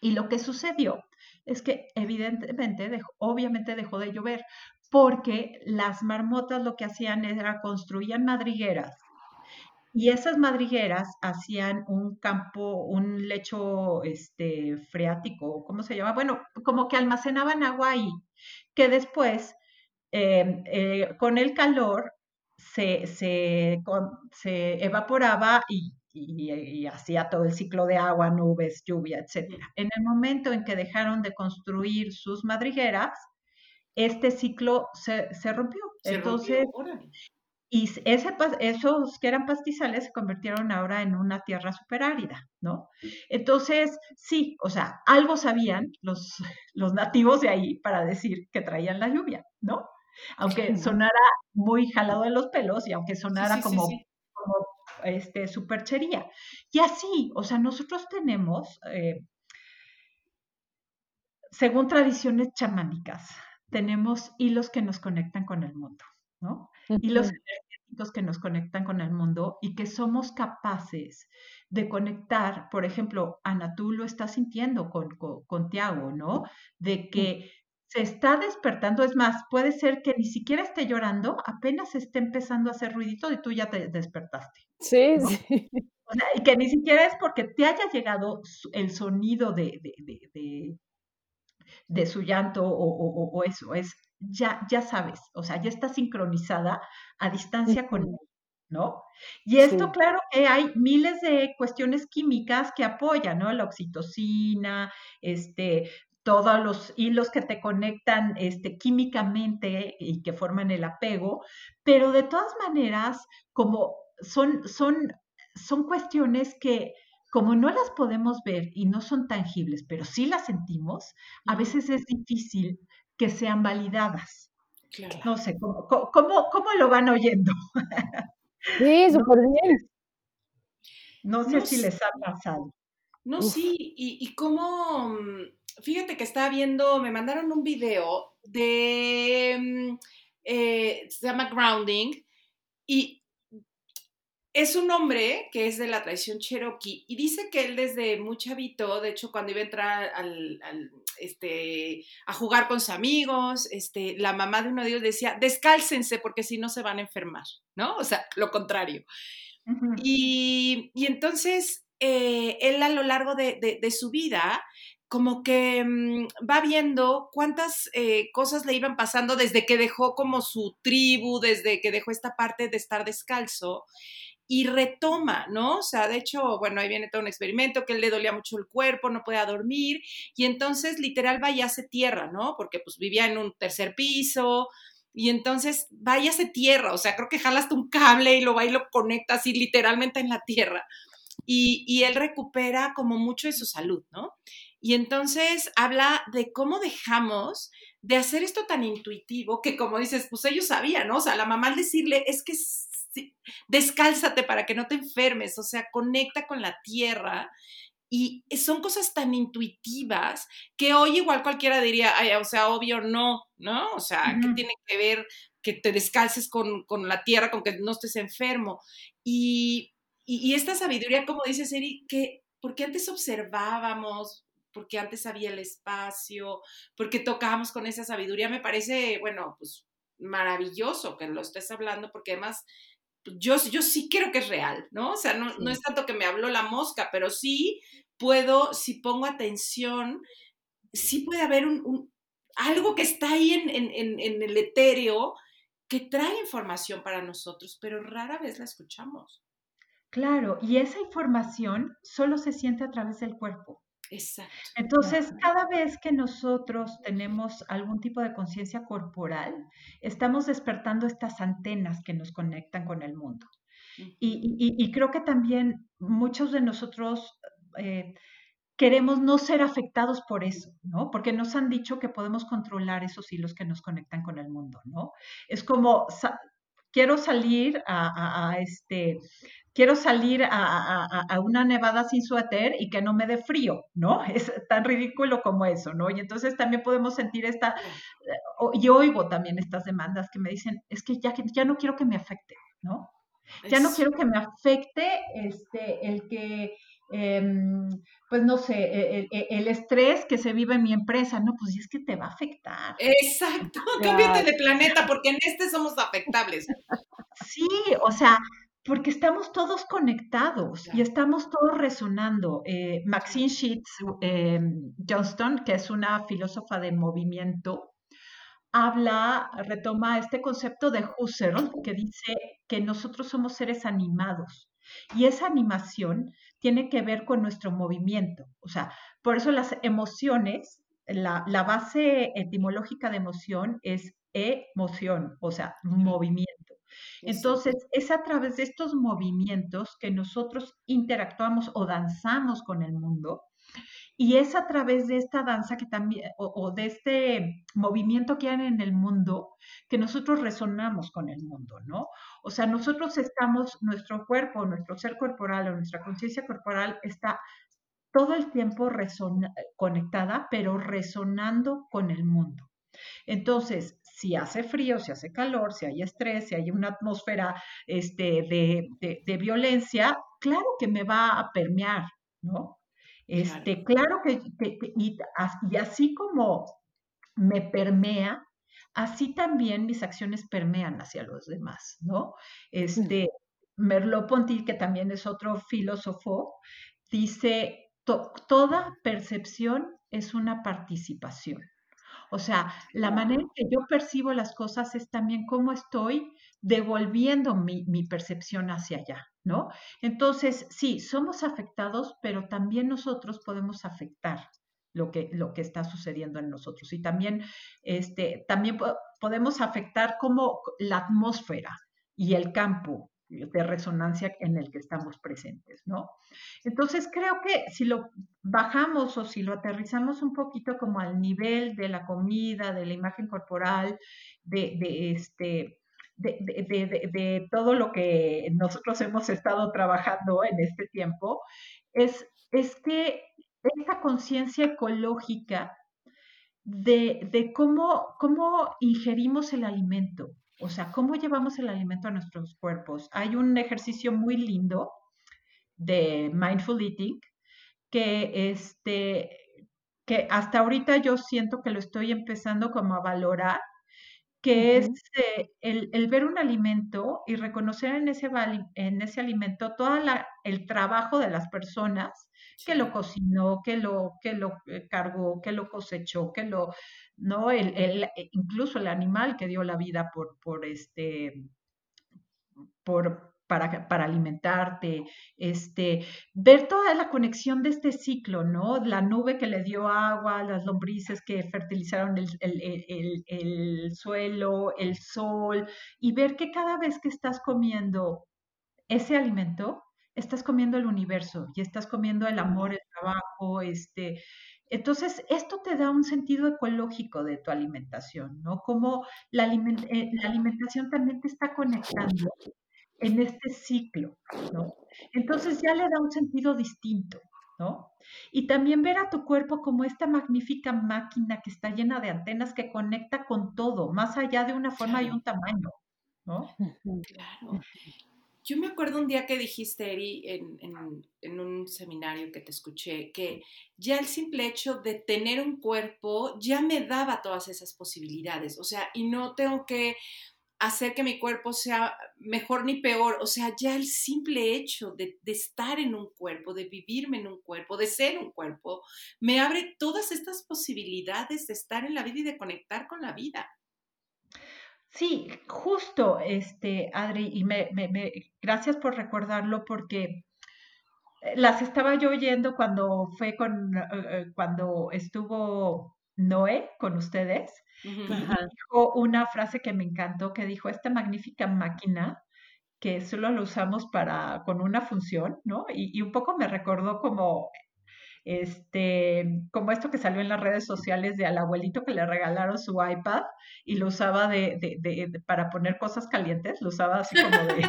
y lo que sucedió es que evidentemente, obviamente dejó de llover, porque las marmotas lo que hacían era construían madrigueras y esas madrigueras hacían un campo, un lecho este, freático, ¿cómo se llama? Bueno, como que almacenaban agua ahí, que después, em, eh, con el calor, se, se, se evaporaba y, y, hacía todo el ciclo de agua, nubes, lluvia, etc. En el momento en que dejaron de construir sus madrigueras, este ciclo se, se rompió. Entonces, y ese, esos que eran pastizales se convirtieron ahora en una tierra superárida, ¿no? Entonces, sí, o sea, algo sabían los, los nativos de ahí para decir que traían la lluvia, ¿no? Aunque sonara muy jalado de los pelos y aunque sonara como, como este, superchería. Y así, o sea, nosotros tenemos, eh, según tradiciones chamánicas, tenemos hilos que nos conectan con el mundo, ¿no? Hilos energéticos que nos conectan con el mundo y que somos capaces de conectar, por ejemplo, Ana, tú lo estás sintiendo con, con, Tiago, ¿no? De que se está despertando, es más, puede ser que ni siquiera esté llorando, apenas esté empezando a hacer ruidito y tú ya te despertaste. Sí, sí. O sea, y que ni siquiera es porque te haya llegado el sonido de, de, su llanto o, eso, es ya, ya sabes, o sea, ya está sincronizada a distancia con él, ¿no? Y esto, claro que hay miles de cuestiones químicas que apoyan, ¿no? La oxitocina, este, todos los hilos que te conectan este, químicamente y que forman el apego, pero de todas maneras, como son, son, son cuestiones que como no las podemos ver y no son tangibles, pero sí las sentimos, a veces es difícil que sean validadas. No sé, ¿cómo, cómo, lo van oyendo? Sí, súper bien. No sé si les ha pasado. No, sí, y, y cómo, mm, fíjate que estaba viendo, me mandaron un video de, mm, eh, se llama Grounding, y es un hombre que es de la tradición cherokee y dice que él desde muy chavito, de hecho cuando iba a entrar al, este, a jugar con sus amigos, este, la mamá de uno de ellos decía, descálcense porque si no se van a enfermar, ¿no? O sea, lo contrario. y, entonces eh, él a lo largo de, su vida como que mm, va viendo cuántas eh, cosas le iban pasando desde que dejó como su tribu, desde que dejó esta parte de estar descalzo y retoma, ¿no? O sea, de hecho, bueno, ahí viene todo un experimento que él le dolía mucho el cuerpo, no podía dormir, y entonces literal va y hace tierra, ¿no? Porque pues vivía en un tercer piso, y entonces hace tierra, o sea, creo que jalas un cable y lo va y lo conecta así literalmente en la tierra. Y, y él recupera como mucho de su salud, ¿no? Y entonces habla de cómo dejamos de hacer esto tan intuitivo que como dices, pues ellos sabían, ¿no? O sea, la mamá al decirle, es que descálzate para que no te enfermes, o sea, conecta con la tierra. Y son cosas tan intuitivas que hoy igual cualquiera diría, o sea, obvio no, ¿no? O sea, ¿qué tiene que ver que te descalces con, la tierra, con que no estés enfermo? Y, y, esta sabiduría, como dice Seri, que porque antes observábamos, porque antes había el espacio, porque tocábamos con esa sabiduría, me parece, bueno, pues maravilloso que lo estés hablando, porque además yo, yo sí creo que es real, ¿no? O sea, no, es tanto que me habló la mosca, pero sí puedo, si pongo atención, sí puede haber un, algo que está ahí en, en, el etéreo que trae información para nosotros, pero rara vez la escuchamos. Claro, y esa información solo se siente a través del cuerpo. Exacto. Entonces, cada vez que nosotros tenemos algún tipo de conciencia corporal, estamos despertando estas antenas que nos conectan con el mundo. y, creo que también muchos de nosotros eh, queremos no ser afectados por eso, ¿no? Porque nos han dicho que podemos controlar esos hilos que nos conectan con el mundo, ¿no? Es como, quiero salir a, este, quiero salir a, una nevada sin suéter y que no me dé frío, ¿no? Es tan ridículo como eso, ¿no? Y entonces también podemos sentir esta, eh, y oigo también estas demandas que me dicen, es que ya, ya no quiero que me afecte, ¿no? Ya no quiero que me afecte este, el que, em, pues no sé, e, e, e, el, estrés que se vive en mi empresa, no, pues es que te va a afectar. Exacto, cámbiate de planeta porque en este somos afectables. Sí, o sea, porque estamos todos conectados y estamos todos resonando. Eh, Maxine Sheets eh, Johnston, que es una filósofa de movimiento, habla, retoma este concepto de Husserl, que dice que nosotros somos seres animados. Y esa animación tiene que ver con nuestro movimiento. O sea, por eso las emociones, la, la base etimológica de emoción es emoción, o sea, movimiento. Entonces, es a través de estos movimientos que nosotros interactuamos o danzamos con el mundo. Y es a través de esta danza que también, o, de este movimiento que hay en el mundo, que nosotros resonamos con el mundo, ¿no? O sea, nosotros estamos, nuestro cuerpo, nuestro ser corporal o nuestra conciencia corporal está todo el tiempo conectada, pero resonando con el mundo. Entonces, si hace frío, si hace calor, si hay estrés, si hay una atmósfera este, de, violencia, claro que me va a permear, ¿no? Este, claro, que, y, así como me permea, así también mis acciones permean hacia los demás, ¿no? Este, Merleau-Ponty, que también es otro filósofo, dice, toda percepción es una participación. O sea, la manera en que yo percibo las cosas es también cómo estoy devolviendo mi, percepción hacia allá, ¿no? Entonces, sí, somos afectados, pero también nosotros podemos afectar lo que, lo que está sucediendo en nosotros. Y también, este, también podemos afectar como la atmósfera y el campo de resonancia en el que estamos presentes, ¿no? Entonces creo que si lo bajamos o si lo aterrizamos un poquito como al nivel de la comida, de la imagen corporal, de, este, de, todo lo que nosotros hemos estado trabajando en este tiempo, es, es que esta conciencia ecológica de, cómo, cómo ingerimos el alimento, o sea, cómo llevamos el alimento a nuestros cuerpos. Hay un ejercicio muy lindo de mindful eating que este que hasta ahorita yo siento que lo estoy empezando como a valorar, que es eh, el, ver un alimento y reconocer en ese, en ese alimento todo el trabajo de las personas que lo cocinó, que lo, que lo eh, cargó, que lo cosechó, que lo, ¿no? El, el, e, incluso el animal que dio la vida por, por este, por, para, para, alimentarte, este, ver toda la conexión de este ciclo, ¿no? La nube que le dio agua, las lombrices que fertilizaron el, el, el, suelo, el sol, y ver que cada vez que estás comiendo ese alimento, estás comiendo el universo y estás comiendo el amor, el trabajo, este, entonces, esto te da un sentido ecológico de tu alimentación, ¿no? Como la, eh, la alimentación también te está conectando en este ciclo, ¿no? Entonces ya le da un sentido distinto, ¿no? Y también ver a tu cuerpo como esta magnífica máquina que está llena de antenas que conecta con todo, más allá de una forma y un tamaño, ¿no? Claro. Yo me acuerdo un día que dijiste, Eri, en, un seminario que te escuché, que ya el simple hecho de tener un cuerpo ya me daba todas esas posibilidades. O sea, y no tengo que hacer que mi cuerpo sea mejor ni peor. O sea, ya el simple hecho de, estar en un cuerpo, de vivirme en un cuerpo, de ser un cuerpo, me abre todas estas posibilidades de estar en la vida y de conectar con la vida. Sí, justo, este, Adri, y me, me, gracias por recordarlo porque eh, las estaba yo oyendo cuando fue con, eh, eh, cuando estuvo Noé con ustedes. y dijo una frase que me encantó, que dijo, esta magnífica máquina que solo lo usamos para, con una función, ¿no? Y, y un poco me recordó como este, como esto que salió en las redes sociales de al abuelito que le regalaron su iPad y lo usaba de, de, de, para poner cosas calientes, lo usaba así como de...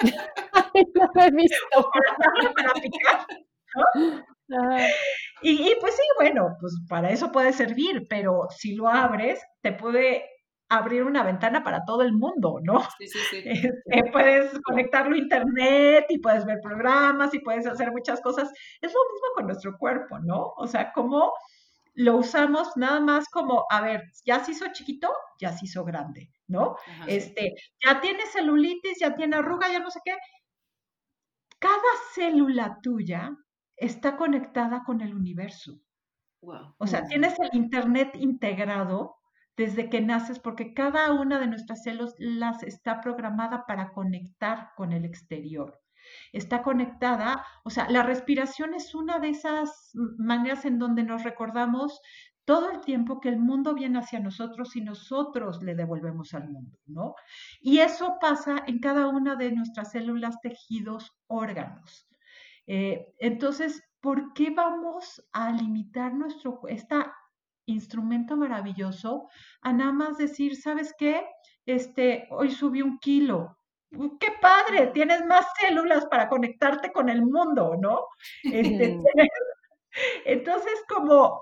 no lo he visto. para picar, y, y, pues sí, bueno, pues para eso puede servir, pero si lo abres, te puede abrir una ventana para todo el mundo, ¿no? Sí, sí, sí. Este, puedes conectarlo a internet y puedes ver programas y puedes hacer muchas cosas. Es lo mismo con nuestro cuerpo, ¿no? O sea, cómo lo usamos nada más como, a ver, ya se hizo chiquito, ya se hizo grande, ¿no? este, ya tiene celulitis, ya tiene arruga, ya no sé qué, cada célula tuya está conectada con el universo. O sea, tienes el Internet integrado desde que naces porque cada una de nuestras células está programada para conectar con el exterior. Está conectada, o sea, la respiración es una de esas maneras en donde nos recordamos todo el tiempo que el mundo viene hacia nosotros y nosotros le devolvemos al mundo, ¿no? Y eso pasa en cada una de nuestras células, tejidos, órganos. Eh, entonces, ¿por qué vamos a limitar nuestro, este instrumento maravilloso a nada más decir, ¿sabes qué? Este, hoy subí un kilo. ¡Qué padre! Tienes más células para conectarte con el mundo, ¿no? Este, entonces, como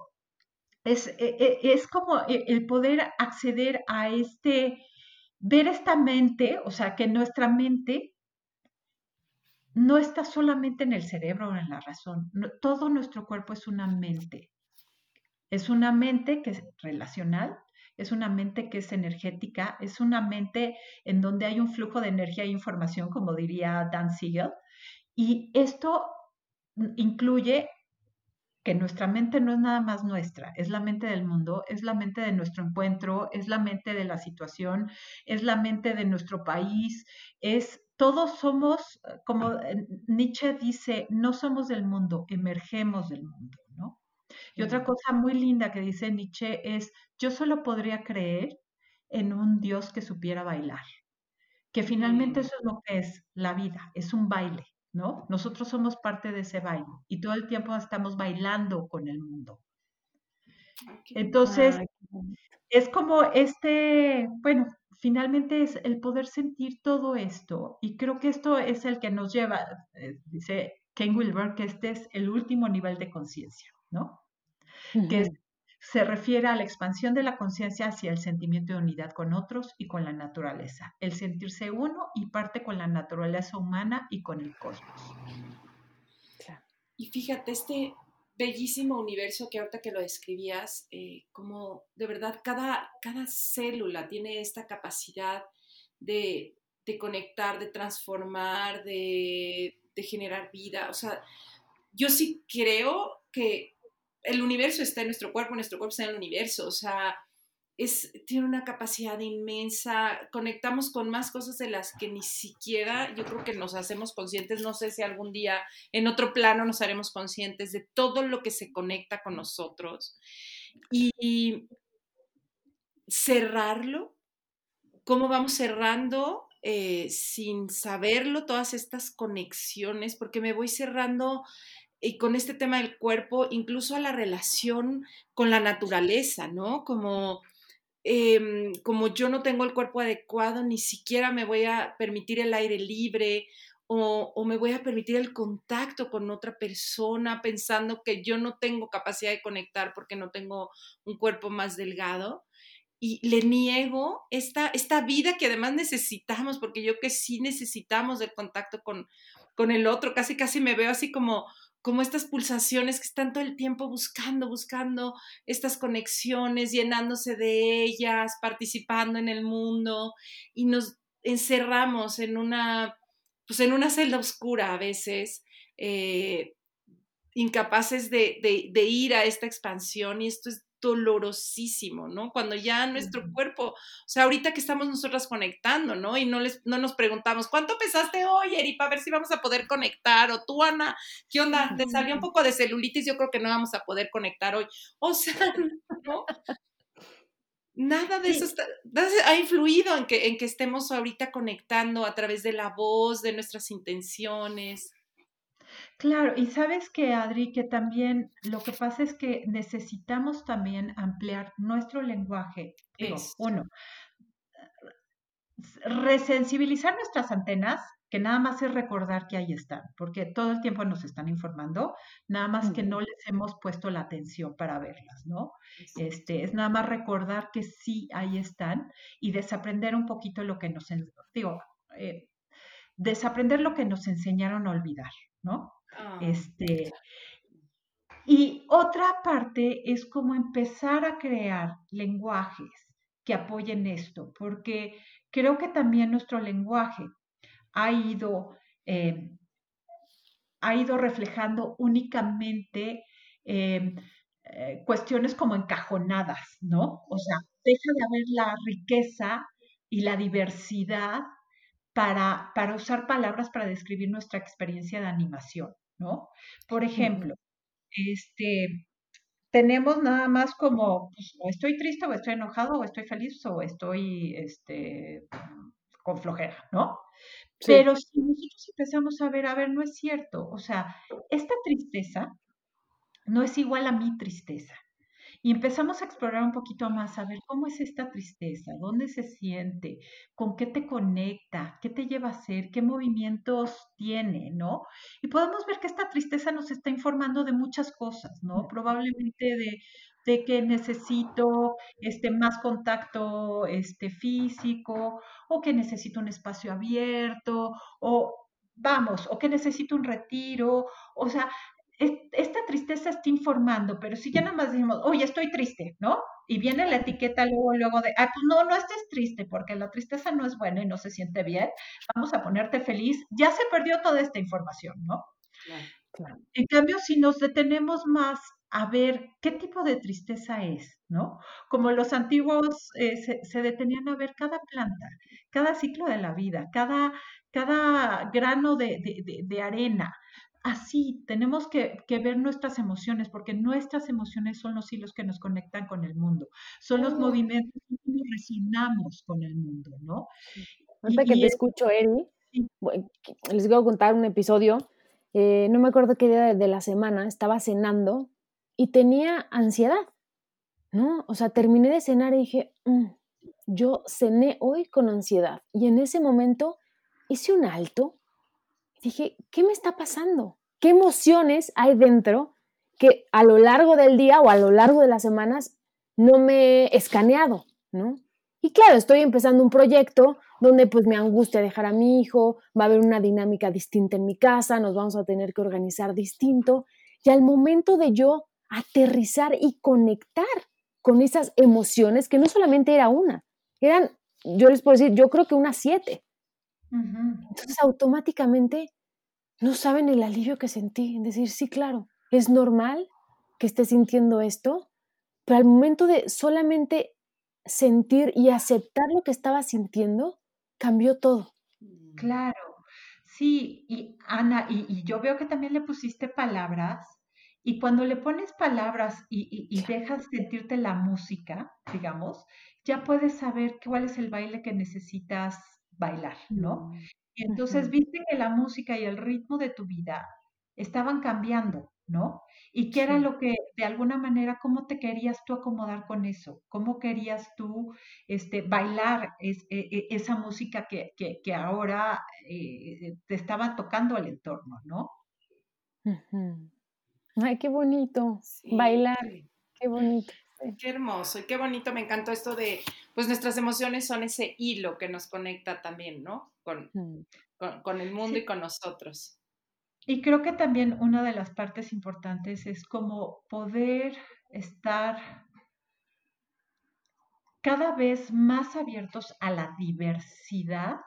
es, e, e, es como e, el poder acceder a este, ver esta mente, o sea, que nuestra mente no está solamente en el cerebro o en la razón, todo nuestro cuerpo es una mente. Es una mente que es relacional, es una mente que es energética, es una mente en donde hay un flujo de energía e información, como diría Dan Siegel, y esto incluye que nuestra mente no es nada más nuestra, es la mente del mundo, es la mente de nuestro encuentro, es la mente de la situación, es la mente de nuestro país, es todos somos, como Nietzsche dice, no somos del mundo, emergemos del mundo, ¿no? Y otra cosa muy linda que dice Nietzsche es, yo solo podría creer en un Dios que supiera bailar, que finalmente eso es lo que es la vida, es un baile. ¿no? Nosotros somos parte de ese baile y todo el tiempo estamos bailando con el mundo. Entonces, es como este, bueno, finalmente es el poder sentir todo esto y creo que esto es el que nos lleva, eh, dice Ken Wilber, que este es el último nivel de conciencia, ¿no? Que se refiere a la expansión de la conciencia hacia el sentimiento de unidad con otros y con la naturaleza, el sentirse uno y parte con la naturaleza humana y con el cosmos. Y fíjate, este bellísimo universo que ahorita que lo describías, eh, como de verdad cada, cada célula tiene esta capacidad de, conectar, de transformar, de, de generar vida. O sea, yo sí creo que el universo está en nuestro cuerpo, nuestro cuerpo está en el universo, o sea, tiene una capacidad inmensa, conectamos con más cosas de las que ni siquiera yo creo que nos hacemos conscientes, no sé si algún día en otro plano nos haremos conscientes de todo lo que se conecta con nosotros. Y cerrarlo, cómo vamos cerrando eh, sin saberlo todas estas conexiones, porque me voy cerrando y con este tema del cuerpo, incluso a la relación con la naturaleza, ¿no? Como, em, como yo no tengo el cuerpo adecuado, ni siquiera me voy a permitir el aire libre o, me voy a permitir el contacto con otra persona pensando que yo no tengo capacidad de conectar porque no tengo un cuerpo más delgado. Y le niego esta, esta vida que además necesitamos, porque yo que sí necesitamos del contacto con, con el otro, casi casi me veo así como, como estas pulsaciones que están todo el tiempo buscando, buscando estas conexiones, llenándose de ellas, participando en el mundo y nos encerramos en una, pues en una celda oscura a veces, eh, incapaces de, de, ir a esta expansión y esto es dolorosísimo, ¿no? Cuando ya nuestro cuerpo, o sea, ahorita que estamos nosotras conectando, ¿no? Y no, les, no nos preguntamos, ¿cuánto pesaste hoy, Eri? Para ver si vamos a poder conectar. O tú, Ana, ¿qué onda? Te salió un poco de celulitis, yo creo que no vamos a poder conectar hoy. O sea, ¿no? Nada de eso ha influido en que, en que estemos ahorita conectando a través de la voz, de nuestras intenciones. Claro, y sabes que, Adri, que también lo que pasa es que necesitamos también ampliar nuestro lenguaje. Digo, uno, resensibilizar nuestras antenas, que nada más es recordar que ahí están, porque todo el tiempo nos están informando, nada más que no les hemos puesto la atención para verlas, ¿no? Este, es nada más recordar que sí ahí están y desaprender un poquito lo que nos, digo, eh, desaprender lo que nos enseñaron a olvidar, ¿no? Ah. Este, y otra parte es como empezar a crear lenguajes que apoyen esto, porque creo que también nuestro lenguaje ha ido eh, ha ido reflejando únicamente em, eh, cuestiones como encajonadas, ¿no? O sea, deja de haber la riqueza y la diversidad para, para usar palabras para describir nuestra experiencia de animación, ¿no? Por ejemplo, este, tenemos nada más como, pues, o estoy triste, o estoy enojado, o estoy feliz, o estoy este, con flojera, ¿no? Pero si nosotros empezamos a ver, a ver, no es cierto, o sea, esta tristeza no es igual a mi tristeza. Y empezamos a explorar un poquito más, a ver cómo es esta tristeza, dónde se siente, con qué te conecta, qué te lleva a hacer, qué movimientos tiene, ¿no? Y podemos ver que esta tristeza nos está informando de muchas cosas, ¿no? Probablemente de, de que necesito este, más contacto este, físico o que necesito un espacio abierto o vamos, o que necesito un retiro, o sea, esta tristeza está informando, pero si ya nada más decimos, oye, estoy triste, ¿no? Y viene la etiqueta luego, luego de, ah, pues no, no estés triste, porque la tristeza no es buena y no se siente bien, vamos a ponerte feliz, ya se perdió toda esta información, ¿no? Claro. En cambio, si nos detenemos más a ver qué tipo de tristeza es, ¿no? Como los antiguos eh, se, detenían a ver cada planta, cada ciclo de la vida, cada, cada grano de, de arena, así tenemos que, ver nuestras emociones, porque nuestras emociones son los hilos que nos conectan con el mundo, son los movimientos que resonamos con el mundo, ¿no? Ahorita que te escucho, Eri, les voy a contar un episodio, eh, no me acuerdo qué día de la semana, estaba cenando y tenía ansiedad, ¿no? O sea, terminé de cenar y dije, mm, yo cené hoy con ansiedad y en ese momento hice un alto dije, ¿qué me está pasando? ¿Qué emociones hay dentro que a lo largo del día o a lo largo de las semanas no me he escaneado, ¿no? Y claro, estoy empezando un proyecto donde pues me angustia dejar a mi hijo, va a haber una dinámica distinta en mi casa, nos vamos a tener que organizar distinto. Y al momento de yo aterrizar y conectar con esas emociones, que no solamente era una, eran, yo les puedo decir, yo creo que unas siete. Entonces automáticamente no saben el alivio que sentí en decir, sí, claro, es normal que esté sintiendo esto, pero al momento de solamente sentir y aceptar lo que estaba sintiendo, cambió todo. Claro, sí, y Ana, y, yo veo que también le pusiste palabras, y cuando le pones palabras y, y, dejas sentirte la música, digamos, ya puedes saber cuál es el baile que necesitas bailar, ¿no? Y entonces viste que la música y el ritmo de tu vida estaban cambiando, ¿no? Y qué era lo que, de alguna manera, cómo te querías tú acomodar con eso, cómo querías tú este, bailar e, e, esa música que, que, ahora eh, te estaba tocando el entorno, ¿no? Ay, qué bonito, bailar, qué bonito. Qué hermoso y qué bonito, me encantó esto de, pues nuestras emociones son ese hilo que nos conecta también, ¿no? Con, mm. con, el mundo y con nosotros. Y creo que también una de las partes importantes es como poder estar cada vez más abiertos a la diversidad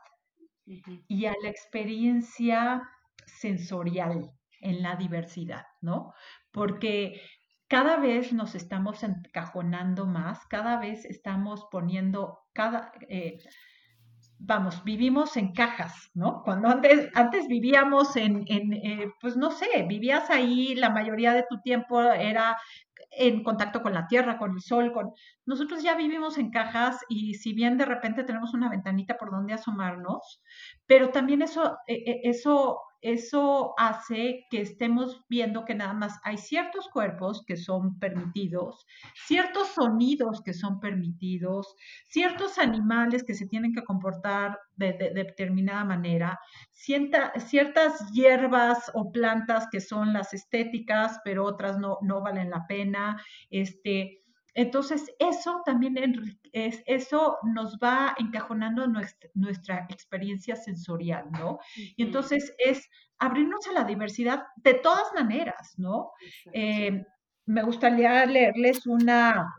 y a la experiencia sensorial en la diversidad, ¿no? Porque cada vez nos estamos encajonando más, cada vez estamos poniendo, cada, eh, vamos, vivimos en cajas, ¿no? Cuando antes, antes vivíamos en, en eh, pues no sé, vivías ahí, la mayoría de tu tiempo era en contacto con la tierra, con el sol, con... Nosotros ya vivimos en cajas y si bien de repente tenemos una ventanita por donde asomarnos, pero también eso, e, e, eso eso hace que estemos viendo que nada más hay ciertos cuerpos que son permitidos, ciertos sonidos que son permitidos, ciertos animales que se tienen que comportar de, determinada manera, ciertas hierbas o plantas que son las estéticas, pero otras no, no valen la pena. Este, entonces, eso también es, eso nos va encajonando nuestra, nuestra experiencia sensorial, ¿no? Y entonces es abrirnos a la diversidad de todas maneras, ¿no? Eh, me gustaría leerles una,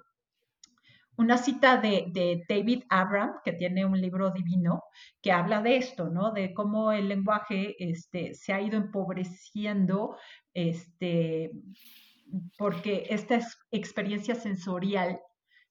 una cita de, David Abram, que tiene un libro divino, que habla de esto, ¿no? De cómo el lenguaje este, se ha ido empobreciendo, este, porque esta experiencia sensorial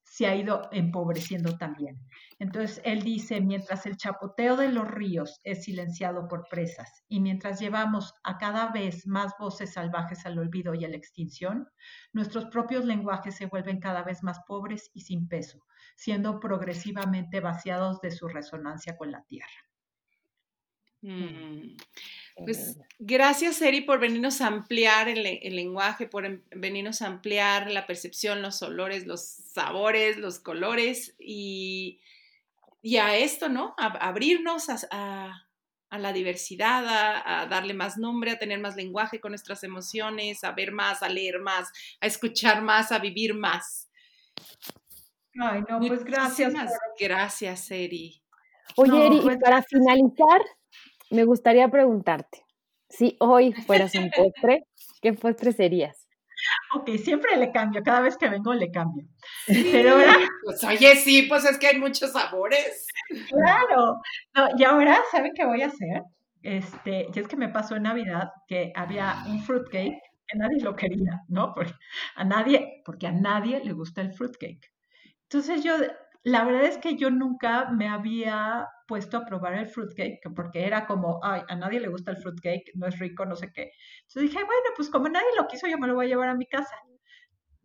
se ha ido empobreciendo también. Entonces, él dice, mientras el chapoteo de los ríos es silenciado por presas y mientras llevamos a cada vez más voces salvajes al olvido y a la extinción, nuestros propios lenguajes se vuelven cada vez más pobres y sin peso, siendo progresivamente vaciados de su resonancia con la tierra. Mm. Pues gracias, Eri, por venirnos a ampliar el, lenguaje, por em, venirnos a ampliar la percepción, los olores, los sabores, los colores y, a esto, ¿no? A, abrirnos a, la diversidad, a, darle más nombre, a tener más lenguaje con nuestras emociones, a ver más, a leer más, a escuchar más, a vivir más. Ay, no, pues gracias. Gracias, Eri. Oye, Eri, y pues para finalizar, me gustaría preguntarte, si hoy fueras un postre, ¿qué postre serías? Ok, siempre le cambio, cada vez que vengo le cambio. Pero ahora... Pues oye, sí, pues es que hay muchos sabores. Claro. y ahora, ¿saben qué voy a hacer? Este, y es que me pasó en Navidad que había un fruitcake que nadie lo quería, ¿no? Porque a nadie, porque a nadie le gusta el fruitcake. Entonces yo la verdad es que yo nunca me había puesto a probar el fruitcake, porque era como, ay, a nadie le gusta el fruitcake, no es rico, no sé qué. Entonces dije, bueno, pues como nadie lo quiso, yo me lo voy a llevar a mi casa.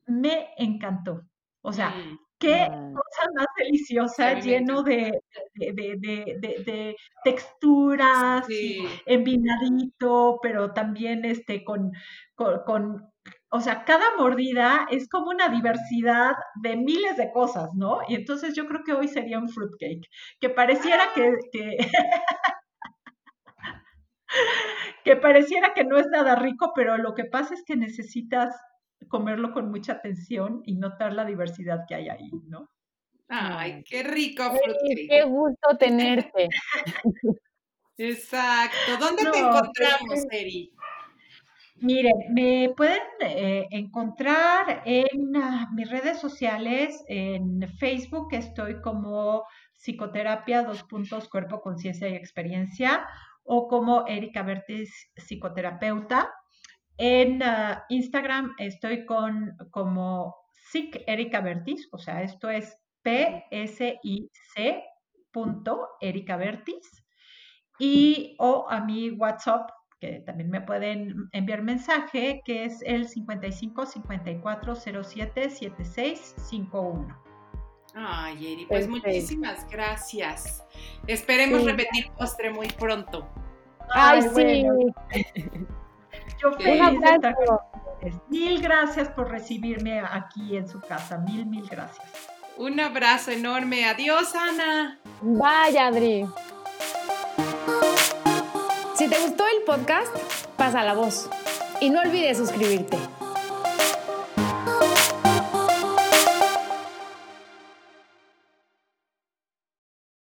Me encantó. O sea. Qué cosa más deliciosa, lleno de, de, texturas, envinadito, pero también este, con, con o sea, cada mordida es como una diversidad de miles de cosas, ¿no? Y entonces yo creo que hoy sería un fruitcake, que pareciera que, que, pareciera que no es nada rico, pero lo que pasa es que necesitas comerlo con mucha atención y notar la diversidad que hay ahí, ¿no? Ay, qué rico fruitcake. Qué gusto tenerte. Exacto. ¿Dónde te encontramos, Eri? Miren, me pueden eh, encontrar en ah, mis redes sociales, en Facebook estoy como psicoterapia, dos puntos, cuerpo, conciencia y experiencia, o como Erika Bertis, psicoterapeuta. En ah, Instagram estoy con como Psic Erika Bertis, o sea, esto es P-S-I-C punto Erika Bertis. Y o a mi WhatsApp que también me pueden enviar mensaje, que es el 55 54 07 76 51. Ay, Eri, pues muchísimas gracias. Esperemos repetir postre muy pronto. Ay, sí. Yo feliz de estar Mil gracias por recibirme aquí en su casa. Mil, mil gracias. Un abrazo enorme. Adiós, Ana. Vaya, Adri. Si te gustó el podcast, pasa la voz y no olvides suscribirte.